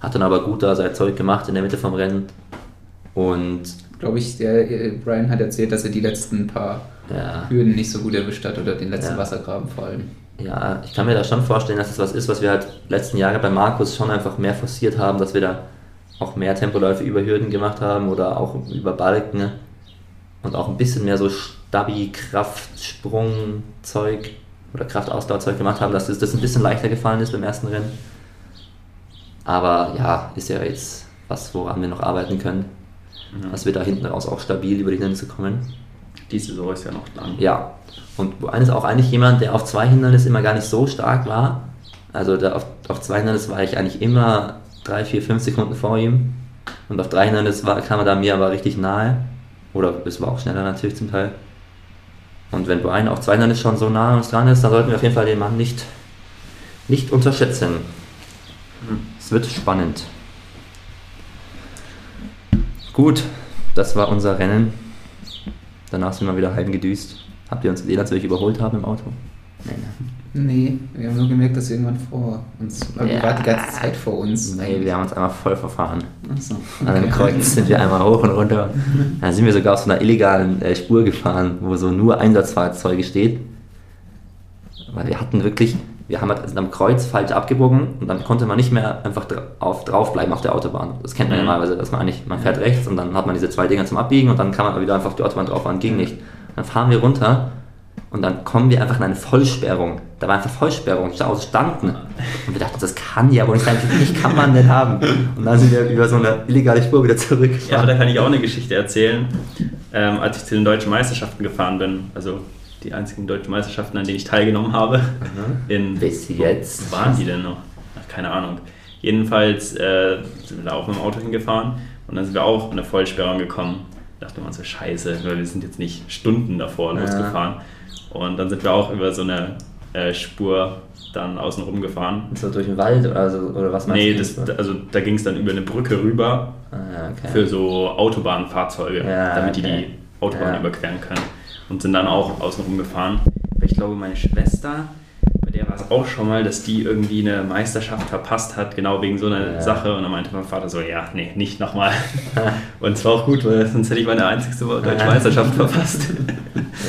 hat dann aber gut da sein Zeug gemacht in der Mitte vom Rennen. Und Glaube ich, der äh, Brian hat erzählt, dass er die letzten paar ja, Hürden nicht so gut erwischt hat oder den letzten Ja. Wassergraben vor allem. ja, ich kann mir da schon vorstellen, dass es was ist, was wir halt letzten Jahre bei Markus schon einfach mehr forciert haben, dass wir da auch mehr Tempoläufe über Hürden gemacht haben oder auch über Balken. ne? Und auch ein bisschen mehr so Stabi, Kraft, Sprung, Zeug oder Kraftausdauerzeug gemacht haben, dass das, das ein bisschen leichter gefallen ist beim ersten Rennen. Aber ja, ist ja jetzt was, woran wir noch arbeiten können. Ja. Dass wir da hinten raus auch stabil über die Hindernisse kommen. Die Saison ist ja noch lang. Ja, und Brian ist auch eigentlich jemand, der auf zwei Hindernissen immer gar nicht so stark war. Also auf, auf zwei Hindernissen war ich eigentlich immer drei, vier, fünf Sekunden vor ihm. Und auf drei Hindernissen war, kam er da mir aber richtig nahe. Oder es war auch schneller natürlich zum Teil. Und wenn Brian auf zwei Hindernissen schon so nah an uns dran ist, dann sollten wir auf jeden Fall den Mann nicht, nicht unterschätzen. Mhm. Es wird spannend. Gut, das war unser Rennen. Danach sind wir wieder heim gedüst. Habt ihr uns gesehen, als wir euch überholt haben im Auto? Nee, Nee, wir haben nur gemerkt, dass irgendwann vor uns, Ja. ja. war die ganze Zeit vor uns. nee. wir haben uns einmal voll verfahren. Achso. An dem Kreuz sind wir einmal hoch und runter. Dann sind wir sogar auf so einer illegalen äh, Spur gefahren, wo so nur Einsatzfahrzeuge steht. Weil wir hatten wirklich, wir haben halt am Kreuz falsch abgebogen und dann konnte man nicht mehr einfach dra auf, draufbleiben auf der Autobahn. Das kennt man ja Mhm. normalerweise, dass man eigentlich, man fährt rechts und dann hat man diese zwei Dinger zum Abbiegen und dann kann man wieder einfach auf die Autobahn drauf fahren. Ging nicht. Dann fahren wir runter und dann kommen wir einfach in eine Vollsperrung. Da war einfach Vollsperrung, die Autos standen. Und wir dachten, das kann ja wohl nicht sein, wie viel kann man denn haben? Und dann sind wir über so eine illegale Spur wieder Ja, zurückgefahren. da kann ich auch eine Geschichte erzählen. Ähm, als ich zu den deutschen Meisterschaften gefahren bin, also die einzigen deutschen Meisterschaften, an denen ich teilgenommen habe, in Bis jetzt. Wo waren die denn noch? Ach, keine Ahnung. Jedenfalls äh, sind wir da auch mit dem Auto hingefahren und dann sind wir auch in eine Vollsperrung gekommen. Da dachte man so, scheiße, weil wir sind jetzt nicht Stunden davor Ja. losgefahren. Und dann sind wir auch über so eine äh, Spur dann außen rum gefahren. So durch den Wald oder, so, oder was meinst Nee, du? das, also da ging es dann über eine Brücke rüber ah, okay. für so Autobahnfahrzeuge, Ja, damit die okay. die Autobahn Ja. überqueren können. Und sind dann auch außen rum gefahren. Ich glaube, meine Schwester, bei der war es auch schon mal, dass die irgendwie eine Meisterschaft verpasst hat, genau wegen so einer Ja. Sache. Und dann meinte mein Vater so, ja, nee, nicht nochmal. Und es war auch gut, weil sonst hätte ich meine einzigste deutsche Meisterschaft verpasst.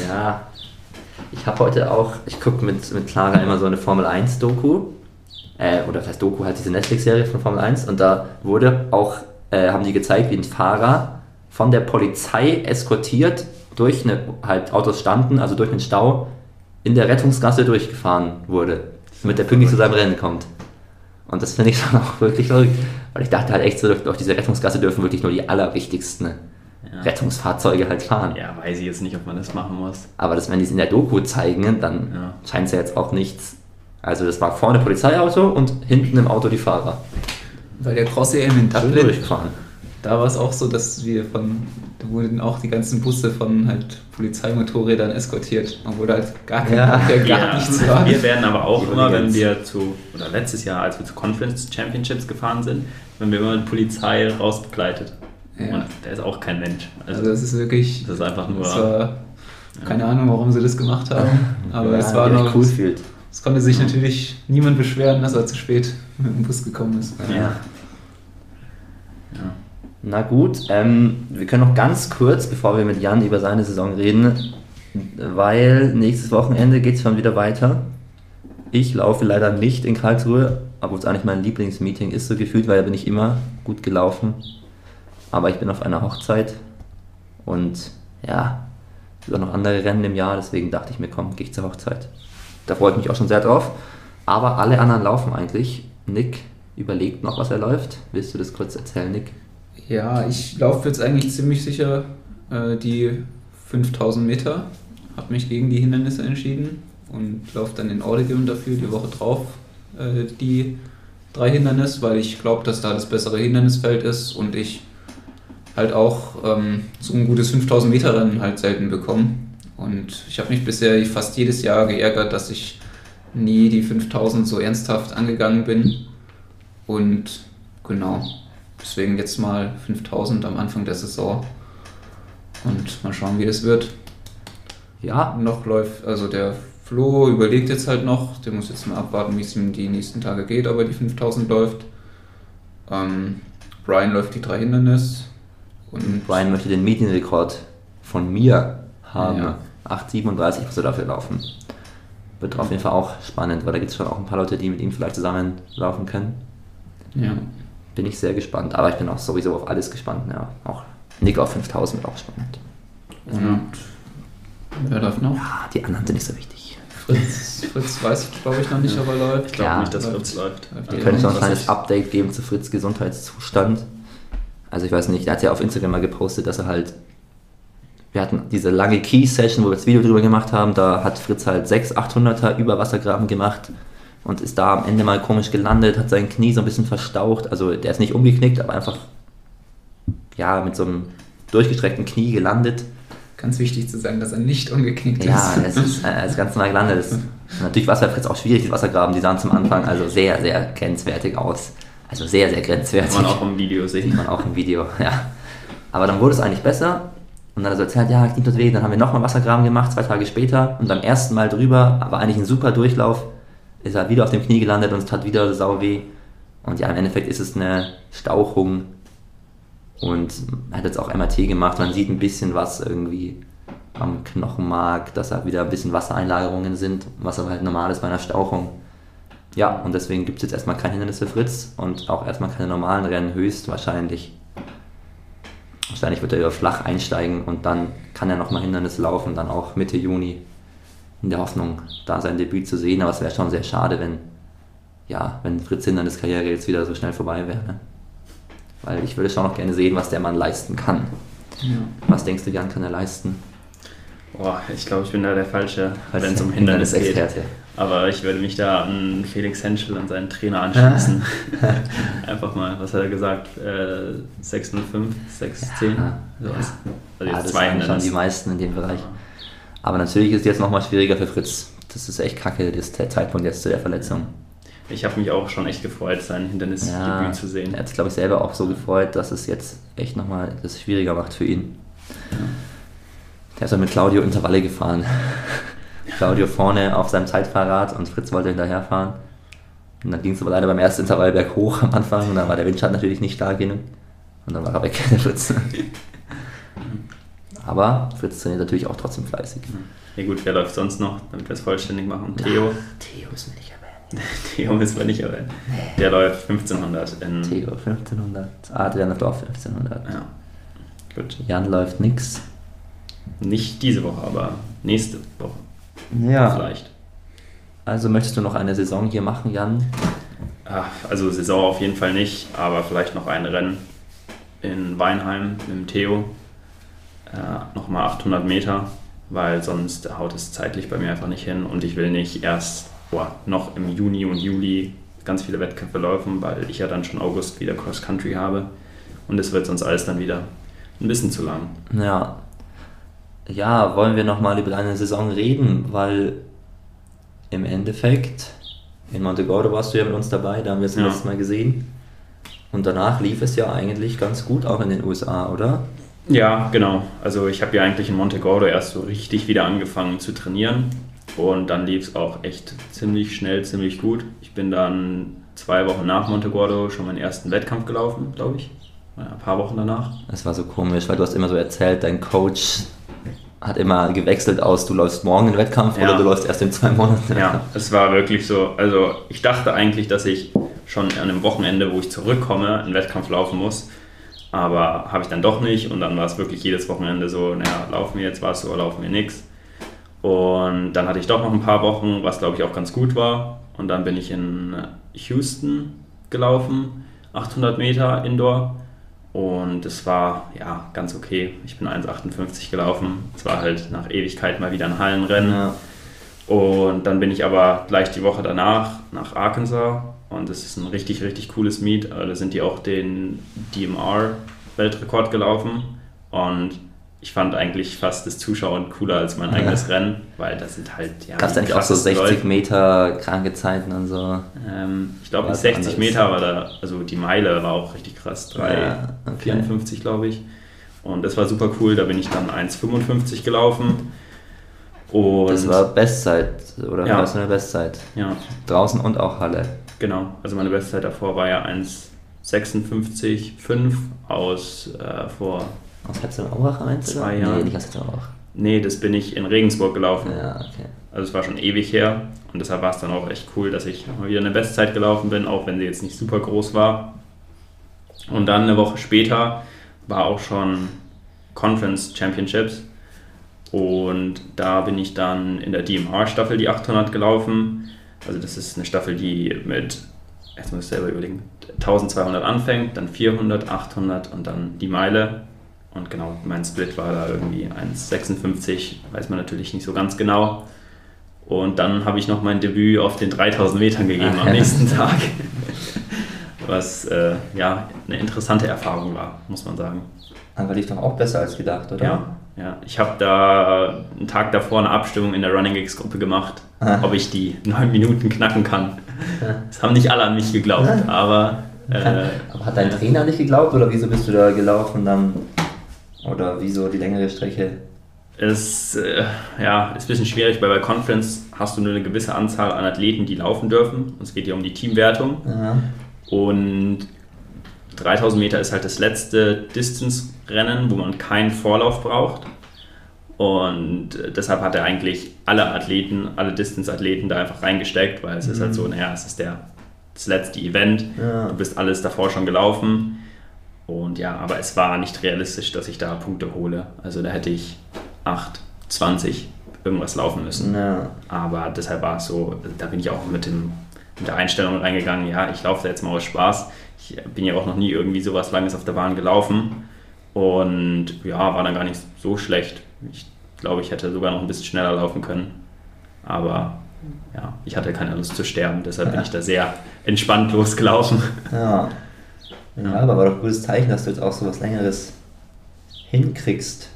Ja. Ich habe heute auch, ich gucke mit, mit Clara immer so eine Formel 1 Doku. Äh, oder das heißt Doku, halt diese Netflix-Serie von Formel 1. Und da wurde auch, äh, haben die gezeigt, wie ein Fahrer von der Polizei eskortiert durch eine, halt Autos standen, also durch einen Stau, in der Rettungsgasse durchgefahren wurde, damit er pünktlich zu seinem Rennen kommt. Und das finde ich dann auch wirklich verrückt, weil ich dachte halt echt so, durch diese Rettungsgasse dürfen wirklich nur die allerwichtigsten Ja. Rettungsfahrzeuge halt fahren. Ja, weiß ich jetzt nicht, ob man das machen muss. Aber das, wenn die es in der Doku zeigen, dann Ja. scheint es ja jetzt auch nichts. Also das war vorne Polizeiauto und hinten im Auto die Fahrer. Bei der Cross-EM in Schön Dublin, durchgefahren. da war es auch so, dass wir von, da wurden auch die ganzen Busse von halt Polizeimotorrädern eskortiert, obwohl da halt gar, kein, Ja. gar Ja, nichts war. wir werden aber auch Die immer, wenn wir zu, oder letztes Jahr, als wir zu Conference Championships gefahren sind, wenn wir immer mit Polizei rausbegleitet. Ja. Und der ist auch kein Mensch. Also Also, das ist wirklich, das ist einfach nur. war, keine Ahnung, warum sie das gemacht haben, aber ja, es war noch, cool es konnte sich natürlich niemand beschweren, dass er zu spät mit dem Bus gekommen ist. ja. ja. Na gut, ähm, wir können noch ganz kurz, bevor wir mit Jan über seine Saison reden, weil nächstes Wochenende geht es schon wieder weiter. Ich laufe leider nicht in Karlsruhe, obwohl es eigentlich mein Lieblingsmeeting ist, so gefühlt, weil da bin ich immer gut gelaufen. Aber ich bin auf einer Hochzeit und ja, es sind auch noch andere Rennen im Jahr, deswegen dachte ich mir, komm, gehe ich zur Hochzeit. Da freue ich mich auch schon sehr drauf. Aber alle anderen laufen eigentlich. Nick überlegt noch, was er läuft. Willst du das kurz erzählen, Nick? Ja, ich laufe jetzt eigentlich ziemlich sicher äh, die 5000 Meter, habe mich gegen die Hindernisse entschieden und laufe dann in Ordigim dafür die Woche drauf äh, die drei Hindernisse, weil ich glaube, dass da das bessere Hindernisfeld ist und ich halt auch ähm, so ein gutes 5000 Meter Rennen halt selten bekomme. Und ich habe mich bisher fast jedes Jahr geärgert, dass ich nie die 5000 so ernsthaft angegangen bin. Und genau, deswegen jetzt mal 5000 am Anfang der Saison. Und mal schauen, wie das wird. Ja, Noch läuft, also der Flo überlegt jetzt halt noch, der muss jetzt mal abwarten, wie es ihm die nächsten Tage geht, ob er die 5000 läuft. Ähm, Brian läuft die drei Hindernis. Und Brian möchte den Medienrekord von mir haben. Ja. 8,37 muss er dafür laufen. Wird auf jeden Fall auch spannend, weil da gibt es schon auch ein paar Leute, die mit ihm vielleicht zusammen laufen können. ja. Bin ich sehr gespannt. Aber ich bin auch sowieso auf alles gespannt. Ja, auch Nick auf 5000 wird auch spannend. Und wer läuft noch? Ah, die anderen sind nicht so wichtig. Fritz, Fritz weiß, glaube ich, noch nicht, ob er läuft. Ich glaube Ja. nicht, dass Läuft. Fritz läuft. Wir Ja, können schon ein kleines ich- Update geben zu Fritz Gesundheitszustand. Also ich weiß nicht, er hat ja auf Instagram mal gepostet, dass er halt, wir hatten diese lange Key-Session, wo wir das Video drüber gemacht haben, da hat Fritz halt 6 800er über Wassergraben gemacht und ist da am Ende mal komisch gelandet, hat sein Knie so ein bisschen verstaucht, also der ist nicht umgeknickt, aber einfach, ja, mit so einem durchgestreckten Knie gelandet. Ganz wichtig zu sagen, dass er nicht umgeknickt Ja, ist. es ist, äh, er ist ganz nah gelandet. Natürlich war es bei Fritz auch schwierig, die Wassergraben, die sahen zum Anfang also sehr, sehr grenzwertig aus. Also sehr, sehr grenzwertig. Kann man auch im Video sehen. man auch im Video, ja. Aber dann wurde es eigentlich besser. Und dann hat er so erzählt, ja, knie tut weh. Dann haben wir nochmal Wassergraben gemacht, zwei Tage später. Und beim ersten Mal drüber, aber eigentlich ein super Durchlauf, ist er wieder auf dem Knie gelandet und es tat wieder sau weh. Und ja, im Endeffekt ist es eine Stauchung. Und er hat jetzt auch MRT gemacht. Man sieht ein bisschen was irgendwie am Knochenmark, dass da wieder ein bisschen Wassereinlagerungen sind, was aber halt normal ist bei einer Stauchung. Ja, und deswegen gibt es jetzt erstmal kein Hindernis für Fritz und auch erstmal keine normalen Rennen, höchstwahrscheinlich. Wahrscheinlich wird er über flach einsteigen und dann kann er nochmal Hindernis laufen, dann auch Mitte Juni, in der Hoffnung, da sein Debüt zu sehen. Aber es wäre schon sehr schade, wenn, ja, wenn Fritz Hinderniskarriere jetzt wieder so schnell vorbei wäre. Ne? Weil ich würde schon noch gerne sehen, was der Mann leisten kann. Ja. Was denkst du, Jan, kann er leisten? Boah, ich glaube, ich bin da der Falsche, Als wenn es um Hindernis geht. Hindernisexperte. Aber ich würde mich da an Felix Henschel, an seinen Trainer anschließen. Einfach mal, was hat er gesagt? Äh, 605, 610? Ja. Sowas. Also Ja, das waren schon die meisten in dem Bereich. Aber natürlich ist es jetzt nochmal schwieriger für Fritz. Das ist echt kacke, der Zeitpunkt jetzt zu der Verletzung. Ich habe mich auch schon echt gefreut, sein Hindernisdebüt zu sehen. Er hat sich, glaube ich, selber auch so gefreut, dass es jetzt echt nochmal das schwieriger macht für ihn. Der ist halt mit Claudio Intervalle gefahren. Claudio vorne auf seinem Zeitfahrrad und Fritz wollte hinterherfahren. Und dann ging es aber leider beim ersten Intervall berghoch am Anfang und dann war der Windschatten natürlich nicht stark genug. Und dann war er weg, der Fritz. aber Fritz trainiert natürlich auch trotzdem fleißig. Ja gut, wer läuft sonst noch, damit wir es vollständig machen? Theo. Theo ist mir nicht erwähnt. Theo müssen wir nicht erwähnen. Der läuft 1500 in. Theo 1500. Adrian läuft auch 1500. Ja. Gut. Jan läuft nix. Nicht diese Woche, aber nächste Woche. Ja. Vielleicht. Also möchtest du noch eine Saison hier machen, Jan? Ah, Also Saison auf jeden Fall nicht, aber vielleicht noch ein Rennen in Weinheim mit dem Theo. Äh, Nochmal 800 Meter, weil sonst haut es zeitlich bei mir einfach nicht hin und ich will nicht erst boah, noch im Juni und Juli ganz viele Wettkämpfe laufen, weil ich ja dann schon August wieder Cross Country habe und es wird sonst alles dann wieder ein bisschen zu lang. Ja. Ja, wollen wir nochmal über deine Saison reden, weil im Endeffekt, in Montegordo warst du ja mit uns dabei, da haben wir es Ja. letztes Mal gesehen. Und danach lief es ja eigentlich ganz gut auch in den USA, oder? Ja, genau. Also ich habe ja eigentlich in Montegordo erst so richtig wieder angefangen zu trainieren und dann lief es auch echt ziemlich schnell, ziemlich gut. Ich bin dann zwei Wochen nach Montegordo schon meinen ersten Wettkampf gelaufen, glaube ich. Ein paar Wochen danach. Es war so komisch, weil du hast immer so erzählt, dein Coach hat immer gewechselt aus, du läufst morgen den Wettkampf Ja. oder du läufst erst in zwei Monaten. Ja, es war wirklich so. Also ich dachte eigentlich, dass ich schon an einem Wochenende, wo ich zurückkomme, einen Wettkampf laufen muss. Aber habe ich dann doch nicht und dann war es wirklich jedes Wochenende so, naja, laufen wir jetzt was oder laufen wir nichts. Und dann hatte ich doch noch ein paar Wochen, was glaube ich auch ganz gut war. Und dann bin ich in Houston gelaufen, 800 Meter Indoor. Und es war ja ganz okay. Ich bin 1,58 gelaufen. Es war halt nach Ewigkeit mal wieder ein Hallenrennen. Ja. Und dann bin ich aber gleich die Woche danach nach Arkansas und das ist ein richtig, richtig cooles Meet. Da sind die auch den DMR-Weltrekord gelaufen und ich fand eigentlich fast das Zuschauen cooler als mein eigenes Rennen, weil das sind halt, ja, Gab es eigentlich auch so krassesten 60 Leute. Meter kranke Zeiten und so? Ähm, ich glaube, War mit es 60 anders? Meter war da, also die Meile war auch richtig krass, 3,54 Ja, okay. glaube ich. Und das war super cool, da bin ich dann 1,55 gelaufen. Und Das war Bestzeit, oder? Ja. Ja. War eine Bestzeit. ja, Draußen und auch Halle. Genau, also meine Bestzeit davor war ja 1,56,5 aus äh, vor, Aus Herzogenaurach am Ende? Zwei Nee, Jahren. nicht aus Herzogenaurach. nee, das bin ich in Regensburg gelaufen. Ja, okay. Also es war schon ewig her und deshalb war es dann auch echt cool, dass ich mal wieder eine Bestzeit gelaufen bin, auch wenn sie jetzt nicht super groß war. Und dann eine Woche später war auch schon Conference Championships und da bin ich dann in der DMR-Staffel die 800 gelaufen. Also das ist eine Staffel, die mit, jetzt muss ich selber überlegen, 1200 anfängt, dann 400, 800 und dann die Meile. Und genau, mein Split war da irgendwie 1,56, weiß man natürlich nicht so ganz genau. Und dann habe ich noch mein Debüt auf den 3000 Metern gegeben am nächsten Tag. Was äh, ja eine interessante Erfahrung war, muss man sagen. Aber lief doch auch besser als gedacht, oder? Ja, ja. Ich habe da einen Tag davor eine Abstimmung in der Running Gigs Gruppe gemacht, Ah. ob ich die neun Minuten knacken kann. Das haben nicht alle an mich geglaubt, aber äh, Aber hat dein Trainer nicht geglaubt oder wieso bist du da gelaufen dann? Oder wieso die längere Strecke? es äh, ja, ist ein bisschen schwierig, weil bei Conference hast du nur eine gewisse Anzahl an Athleten, die laufen dürfen. Es geht ja um die Teamwertung. Ja. Und 3000 Meter ist halt das letzte Distance-Rennen, wo man keinen Vorlauf braucht. Und deshalb hat er eigentlich alle Athleten, alle Distance-Athleten da einfach reingesteckt, weil es ist halt so, naja, es ist der, das letzte Event. Ja. Du bist alles davor schon gelaufen. Und ja, aber es war nicht realistisch, dass ich da Punkte hole. Also da hätte ich 8, 20 irgendwas laufen müssen. Ja. Aber deshalb war es so, da bin ich auch mit, dem, mit der Einstellung reingegangen, ja, ich laufe da jetzt mal aus Spaß. Ich bin ja auch noch nie irgendwie sowas Langes auf der Bahn gelaufen. Und ja, war dann gar nicht so schlecht. Ich glaube, ich hätte sogar noch ein bisschen schneller laufen können. Aber ja, ich hatte keine Lust zu sterben, deshalb bin ich da sehr entspannt losgelaufen. Ja. Ja, aber war doch ein gutes Zeichen, dass du jetzt auch so was Längeres hinkriegst.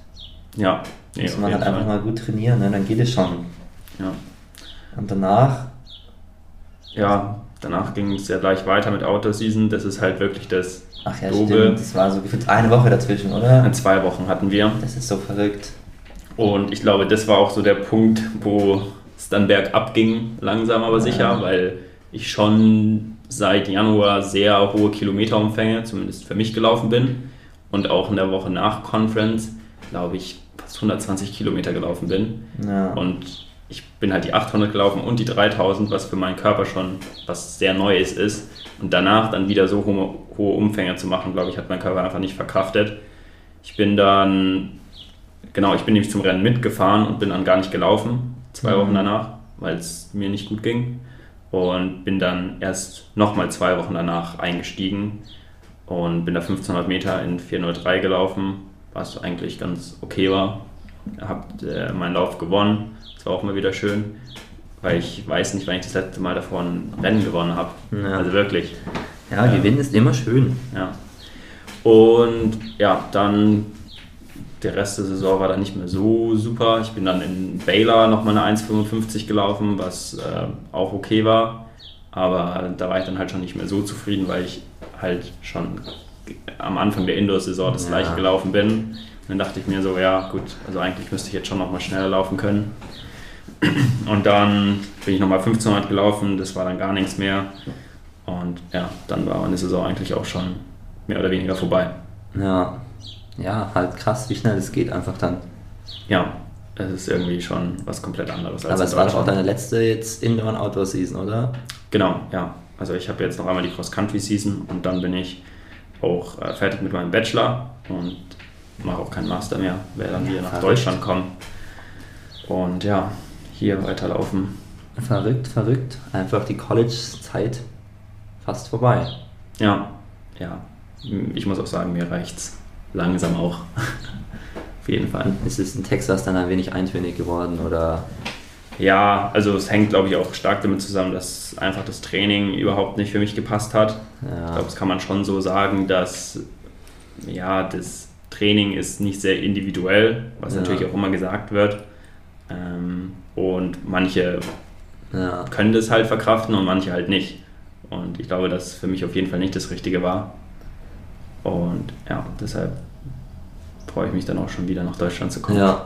Ja, nee, Muss man halt einfach Fall. mal gut trainieren, ne? dann geht es schon. Ja. Und danach, ja, danach ging es ja gleich weiter mit Outdoor-Season. Das ist halt wirklich das ach ja, Doofe. stimmt, das war so gefühlt eine Woche dazwischen, oder? In zwei Wochen hatten wir. Das ist so verrückt. Und ich glaube, das war auch so der Punkt, wo es dann bergab ging, langsam aber sicher, ja. weil ich schon seit Januar sehr hohe Kilometerumfänge, zumindest für mich, gelaufen bin. Und auch in der Woche nach Conference, glaube ich, fast 120 Kilometer gelaufen bin. Ja. Und ich bin halt die 800 gelaufen und die 3000, was für meinen Körper schon was sehr Neues ist. Und danach dann wieder so hohe, hohe Umfänge zu machen, glaube ich, hat mein Körper einfach nicht verkraftet. Ich bin dann, genau, ich bin nämlich zum Rennen mitgefahren und bin dann gar nicht gelaufen, zwei mhm. Wochen danach, weil es mir nicht gut ging. Und bin dann erst nochmal zwei Wochen danach eingestiegen und bin da 1500 Meter in 403 gelaufen, was eigentlich ganz okay war. Habe äh, meinen Lauf gewonnen war auch mal wieder schön, weil ich weiß nicht, wann ich das letzte Mal davor ein Rennen gewonnen habe. Ja. Also wirklich. Ja, ja, Gewinnen ist immer schön. Ja. Und ja, dann der Rest der Saison war dann nicht mehr so super. Ich bin dann in Baylor nochmal eine 1,55 gelaufen, was äh, auch okay war. Aber da war ich dann halt schon nicht mehr so zufrieden, weil ich halt schon am Anfang der Indoor-Saison das ja. gleiche gelaufen bin. Und dann dachte ich mir so, ja gut, also eigentlich müsste ich jetzt schon nochmal schneller laufen können. Und dann bin ich nochmal 1500 gelaufen, das war dann gar nichts mehr. Und ja, dann war meine Saison eigentlich auch schon mehr oder weniger vorbei. Ja, ja, halt krass, wie schnell es geht einfach dann. Ja, es ist irgendwie schon was komplett anderes. Als Aber es war doch auch deine letzte jetzt Indoor- und Outdoor-Season, oder? Genau, ja. Also ich habe jetzt noch einmal die Cross-Country-Season und dann bin ich auch äh, fertig mit meinem Bachelor und mache auch keinen Master mehr, werde dann ja, wieder nach verrückt. Deutschland kommen. Und ja, hier weiterlaufen. Verrückt, verrückt. Einfach die College-Zeit fast vorbei. Ja, ja. Ich muss auch sagen, mir reicht's langsam auch. Auf jeden Fall. Ist es in Texas dann ein wenig eintönig geworden oder? Ja, also es hängt, glaube ich, auch stark damit zusammen, dass einfach das Training überhaupt nicht für mich gepasst hat. Ja. Ich glaube, das kann man schon so sagen, dass ja, das Training ist nicht sehr individuell, was ja. natürlich auch immer gesagt wird. Ähm, und manche ja. können das halt verkraften und manche halt nicht. Und ich glaube, dass für mich auf jeden Fall nicht das Richtige war. Und ja, deshalb freue ich mich dann auch schon wieder nach Deutschland zu kommen. Ja.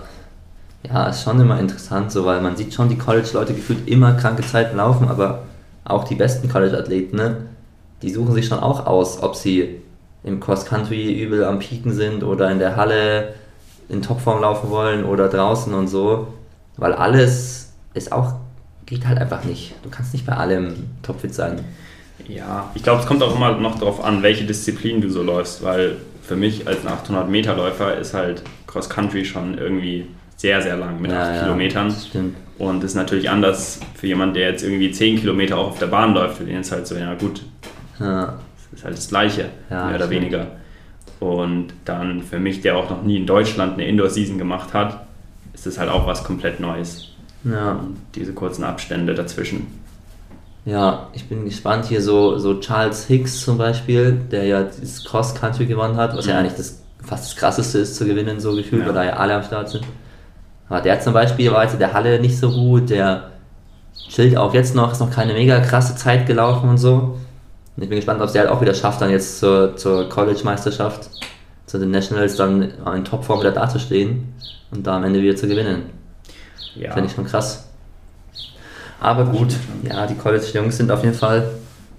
Ja, ist schon immer interessant, so, weil man sieht schon die College-Leute gefühlt immer kranke Zeiten laufen, aber auch die besten College-Athleten, ne, die suchen sich schon auch aus, ob sie im Cross-Country übel am Pieken sind oder in der Halle in Topform laufen wollen oder draußen und so. Weil alles ist auch, geht halt einfach nicht. Du kannst nicht bei allem topfit sein. Ja, ich glaube, es kommt auch immer noch darauf an, welche Disziplin du so läufst, weil für mich als 800-Meter-Läufer ist halt Cross-Country schon irgendwie sehr, sehr lang mit ja, 8 ja, Kilometern. Das stimmt. Und das ist natürlich anders für jemanden, der jetzt irgendwie 10 Kilometer auch auf der Bahn läuft. Für den ist halt so, ja gut, ja. das ist halt das Gleiche, ja, mehr oder stimmt. weniger. Und dann für mich, der auch noch nie in Deutschland eine Indoor-Season gemacht hat, ist es halt auch was komplett Neues. Ja. Diese kurzen Abstände dazwischen. Ja, ich bin gespannt hier so, so Charles Hicks zum Beispiel, der ja dieses Cross Country gewonnen hat, was mhm. ja eigentlich das, fast das krasseste ist zu gewinnen, so gefühlt, ja. weil da ja alle am Start sind. Aber der zum Beispiel war jetzt in der Halle nicht so gut, der chillt auch jetzt noch, ist noch keine mega krasse Zeit gelaufen und so. Und ich bin gespannt, ob es der halt auch wieder schafft, dann jetzt zur, zur College-Meisterschaft, zu den Nationals dann in Topform wieder dazustehen und da am Ende wieder zu gewinnen. Ja. Finde ich schon krass. Aber gut, ja, die College-Jungs sind auf jeden Fall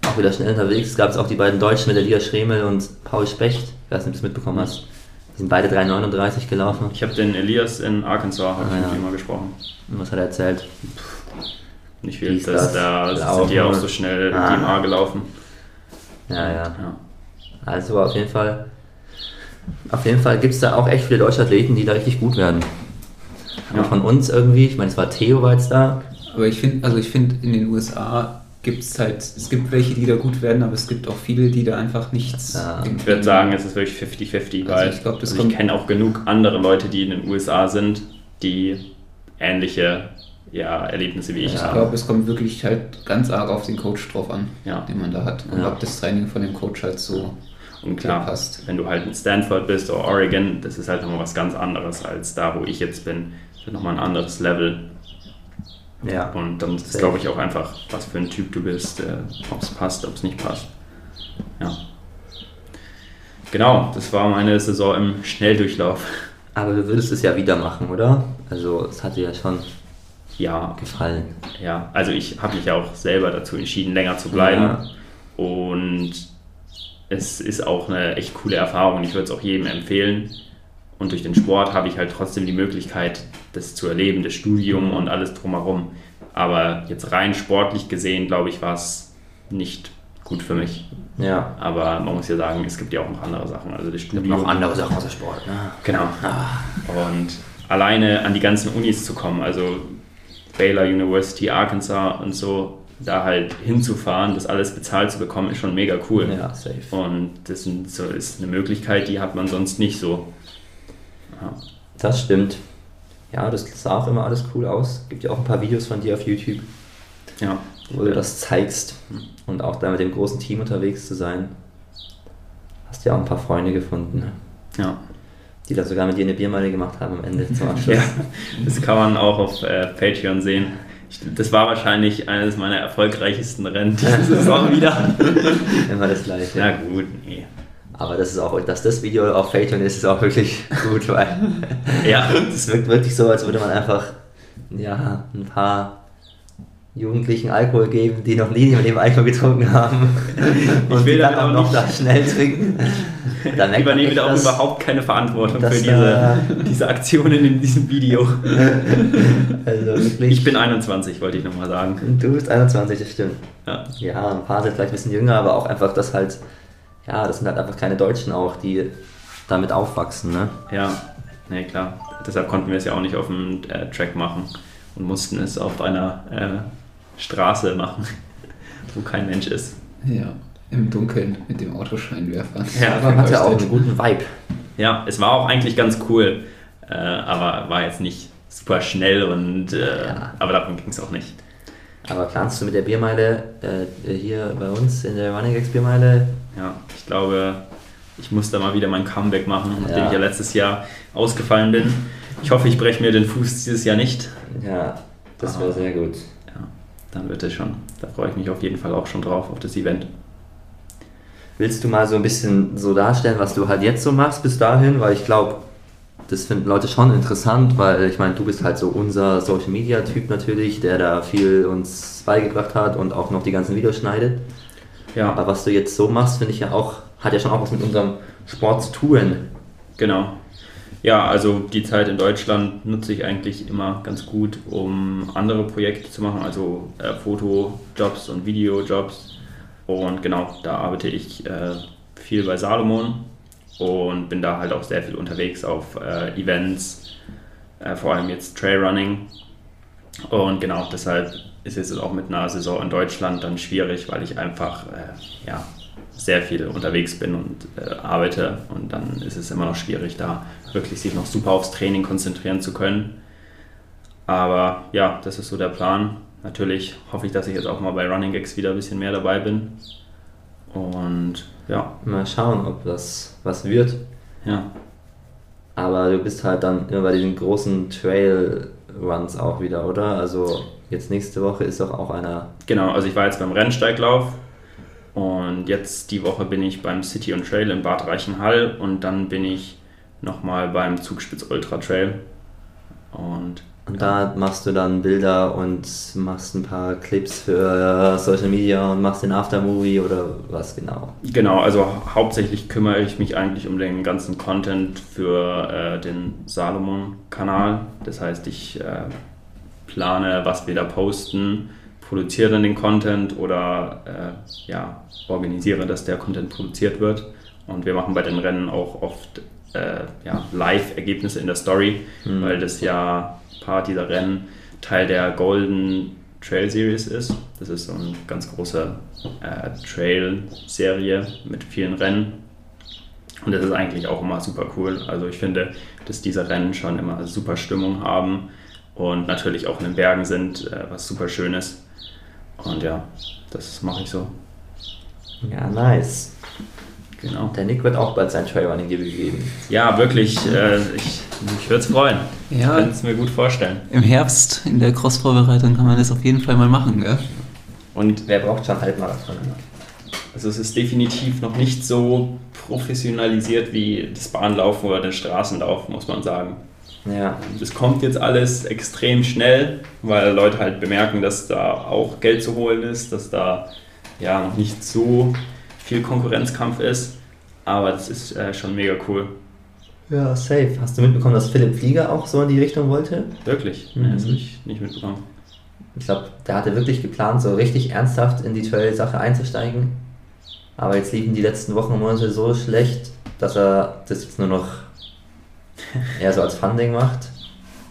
auch wieder schnell unterwegs. Es gab jetzt auch die beiden Deutschen mit Liga Schremel und Paul Specht. Ich weiß nicht, ob du es mitbekommen hast. Die sind beide 3,39 gelaufen. Ich habe den Elias in Arkansas ah, ja. mit ihm mal gesprochen. Und was hat er erzählt? Nicht viel, das, das, da sind die auch so schnell ah. DMA gelaufen. Ja, ja, ja. Also auf jeden Fall auf jeden Fall gibt es da auch echt viele deutsche Athleten, die da richtig gut werden. Ja. Von uns irgendwie, ich meine, es war Theo war jetzt da. Aber ich finde, also ich finde, in den USA gibt es halt, es gibt welche, die da gut werden, aber es gibt auch viele, die da einfach nichts. Ja. Ich würde sagen, es ist wirklich 50-50, weil also ich, glaub, also ich kenne auch genug andere Leute, die in den USA sind, die ähnliche ja, Erlebnisse wie ich ja, habe. Ich glaube, es kommt wirklich halt ganz arg auf den Coach drauf an, ja. den man da hat. Und ob das Training von dem Coach halt so und klar, passt. wenn du halt in Stanford bist oder Oregon, das ist halt nochmal was ganz anderes als da, wo ich jetzt bin. Das ist nochmal ein anderes Level. Ja. Und dann ist, glaube ich, auch einfach, was für ein Typ du bist, äh, ob es passt, ob es nicht passt. Ja. Genau, das war meine Saison im Schnelldurchlauf. Aber du würdest es ja wieder machen, oder? Also es hat dir ja schon Ja, gefallen. ja. Also ich habe mich ja auch selber dazu entschieden, länger zu bleiben. Ja. Und es ist auch eine echt coole Erfahrung. Ich würde es auch jedem empfehlen. Und durch den Sport habe ich halt trotzdem die Möglichkeit, das zu erleben, das Studium und alles drumherum. Aber jetzt rein sportlich gesehen, glaube ich, war es nicht gut für mich. Ja. Aber man muss ja sagen, es gibt ja auch noch andere Sachen. Also das Es gibt Studium. noch andere Sachen außer Sport. Ne? Genau. Und alleine an die ganzen Unis zu kommen, also Baylor University, Arkansas und so, da halt hinzufahren, das alles bezahlt zu bekommen, ist schon mega cool. Ja, safe. Und das ist eine Möglichkeit, die hat man sonst nicht so. Ja. Das stimmt. Ja, das sah auch immer alles cool aus. Gibt ja auch ein paar Videos von dir auf YouTube, ja. wo du das zeigst. Und auch da mit dem großen Team unterwegs zu sein. Hast ja auch ein paar Freunde gefunden, ne? Ja. die da sogar mit dir eine Biermeile gemacht haben am Ende zum Abschluss. ja, das kann man auch auf äh, Patreon sehen. Ich, das war wahrscheinlich eines meiner erfolgreichsten Rennen diese Saison wieder. Immer das gleiche. Ja gut, nee. Aber das ist auch, dass das Video auf Patreon ist, ist auch wirklich gut, weil Ja, es wirkt wirklich so, als würde man einfach ja, ein paar Jugendlichen Alkohol geben, die noch nie mit dem Alkohol getrunken haben. Und will die dann auch noch da schnell trinken. Da merkt man übernehme echt, da auch dass- überhaupt keine Verantwortung für diese, diese Aktionen in diesem Video. Also wirklich. Ich bin 21, wollte ich nochmal sagen. Du bist 21, das stimmt. Ja, Ja, ein paar sind vielleicht ein bisschen jünger, aber auch einfach, dass halt, ja, das sind halt einfach keine Deutschen auch, die damit aufwachsen, ne? ja, nee, klar. Deshalb konnten wir es ja auch nicht auf dem äh, Track machen und mussten es auf einer äh, Straße machen, wo kein Mensch ist. Ja, im Dunkeln mit dem Autoscheinwerfer. Ja, Aber hat ja auch einen guten Vibe. Ja, es war auch eigentlich ganz cool, äh, aber war jetzt nicht super schnell und äh, Ja. aber darum ging es auch nicht. Aber planst du mit der Biermeile äh, hier bei uns in der Running X Biermeile? Ja, ich glaube, ich muss da mal wieder mein Comeback machen, nachdem Ja. ich ja letztes Jahr ausgefallen bin. Ich hoffe, ich breche mir den Fuß dieses Jahr nicht. Ja, das wäre sehr gut. Ja, dann wird es schon. Da freue ich mich auf jeden Fall auch schon drauf, auf das Event. Willst du mal so ein bisschen so darstellen, was du halt jetzt so machst bis dahin? Weil ich glaube, das finden Leute schon interessant, weil ich meine, du bist halt so unser Social Media Typ natürlich, der da viel uns beigebracht hat und auch noch die ganzen Videos schneidet. Ja, Aber was du jetzt so machst, finde ich ja auch, hat ja schon auch was mit unserem Sport zu tun. genau. Ja, also die Zeit in Deutschland nutze ich eigentlich immer ganz gut, um andere Projekte zu machen, also äh, Fotojobs und Videojobs. Und genau, da arbeite ich äh, viel bei Salomon und bin da halt auch sehr viel unterwegs auf äh, Events, äh, vor allem jetzt Trailrunning. Und genau, deshalb ist es auch mit einer Saison in Deutschland dann schwierig, weil ich einfach äh, ja, sehr viel unterwegs bin und äh, arbeite und dann ist es immer noch schwierig, da wirklich sich noch super aufs Training konzentrieren zu können. Aber ja, das ist so der Plan. Natürlich hoffe ich, dass ich jetzt auch mal bei Running Gags wieder ein bisschen mehr dabei bin. Und ja, Mal schauen, ob das was wird. ja, Aber du bist halt dann immer bei diesen großen Trail-Runs auch wieder, oder? Also jetzt nächste Woche ist doch auch einer. Genau, also ich war jetzt beim Rennsteiglauf und jetzt die Woche bin ich beim City on Trail in Bad Reichenhall und dann bin ich nochmal beim Zugspitz Ultra Trail. Und Und da machst du dann Bilder und machst ein paar Clips für Social Media und machst den Aftermovie oder was genau? genau, also hauptsächlich kümmere ich mich eigentlich um den ganzen Content für äh, den Salomon-Kanal. Das heißt, ich äh, plane, was wir da posten, produziere dann den Content oder äh, ja, organisiere, dass der Content produziert wird. Und wir machen bei den Rennen auch oft äh, ja, Live-Ergebnisse in der Story, Mhm. weil das ja Part dieser Rennen Teil der Golden Trail Series ist. Das ist so eine ganz große äh, Trail-Serie mit vielen Rennen. Und das ist eigentlich auch immer super cool. Also ich finde, dass diese Rennen schon immer super Stimmung haben und natürlich auch in den Bergen sind, äh, was super schön ist. Und ja, das mache ich so. Ja, nice. Genau. Der Nick wird auch bald sein Trailrunning-Debüt geben. Ja, wirklich, äh, ich, ich würde es freuen. Ich Ja, kann es mir gut vorstellen. im Herbst in der Cross-Vorbereitung kann man das auf jeden Fall mal machen, gell? Und Wer braucht schon Halbmarathon? also es ist definitiv noch nicht so professionalisiert wie das Bahnlaufen oder der Straßenlauf, muss man sagen. Ja. Das kommt jetzt alles extrem schnell, weil Leute halt bemerken, dass da auch Geld zu holen ist, dass da ja noch nicht so viel Konkurrenzkampf ist. Aber das ist äh, schon mega cool. Ja, safe. Hast du mitbekommen, dass Philipp Flieger auch so in die Richtung wollte? Wirklich? Mhm. Nee, das habe ich nicht mitbekommen. Ich glaube, der hatte wirklich geplant, so richtig ernsthaft in die Trail-Sache einzusteigen. Aber jetzt liefen die letzten Wochen und Monate so schlecht, dass er das jetzt nur noch eher so als Funding macht.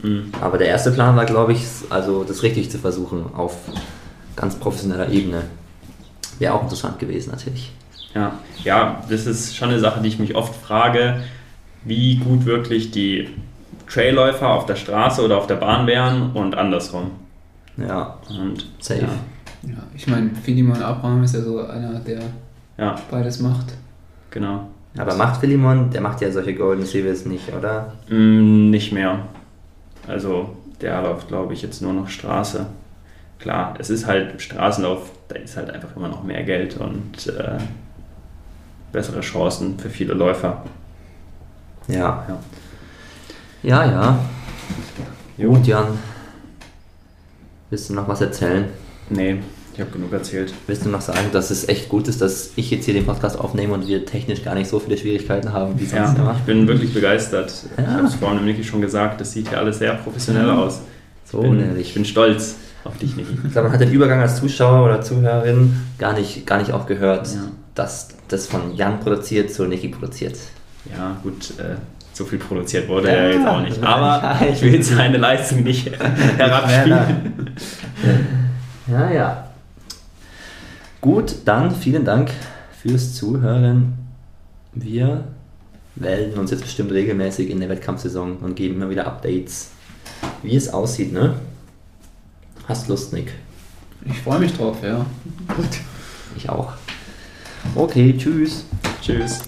Mhm. Aber der erste Plan war, glaube ich, also das richtig zu versuchen auf ganz professioneller Ebene. Wäre auch interessant gewesen, natürlich. Ja. ja, das ist schon eine Sache, die ich mich oft frage, wie gut wirklich die Trailläufer auf der Straße oder auf der Bahn wären und andersrum. Ja, Und safe. Ja, Ja, ich meine, Philemon Abraham ist ja so einer, der ja beides macht. genau. Aber macht Philemon, der macht ja solche Golden Series nicht, oder? Mm, nicht mehr. Also der läuft, glaube ich, jetzt nur noch Straße. Klar, es ist halt Straßenlauf, da ist halt einfach immer noch mehr Geld und äh, bessere Chancen für viele Läufer. Ja. Ja. Ja, ja. Jo. Gut, Jan. Willst du noch was erzählen? Nee, ich habe genug erzählt. Willst du noch sagen, dass es echt gut ist, dass ich jetzt hier den Podcast aufnehme und wir technisch gar nicht so viele Schwierigkeiten haben wie sonst Ja, immer? ich bin wirklich begeistert. Ich Ja. habe es vorhin Niki schon gesagt, das sieht hier alles sehr professionell Ja. aus. So ich, bin, nämlich. ich bin stolz auf dich, Niki. Ich glaube, man hat den Übergang als Zuschauer oder Zuhörerin gar nicht, gar nicht auch gehört, Ja. dass das von Jan produziert zu Niki produziert. Ja, gut, äh, so viel produziert wurde Ja, er jetzt auch nicht. Aber ich will seine Leistung nicht herabspielen. Ja, ja. Gut, dann vielen Dank fürs Zuhören. Wir melden uns jetzt bestimmt regelmäßig in der Wettkampfsaison und geben immer wieder Updates, wie es aussieht, ne? Hast Lust, Nick? Ich freue mich drauf, ja. Ich auch. Okay, tschüss. Tschüss.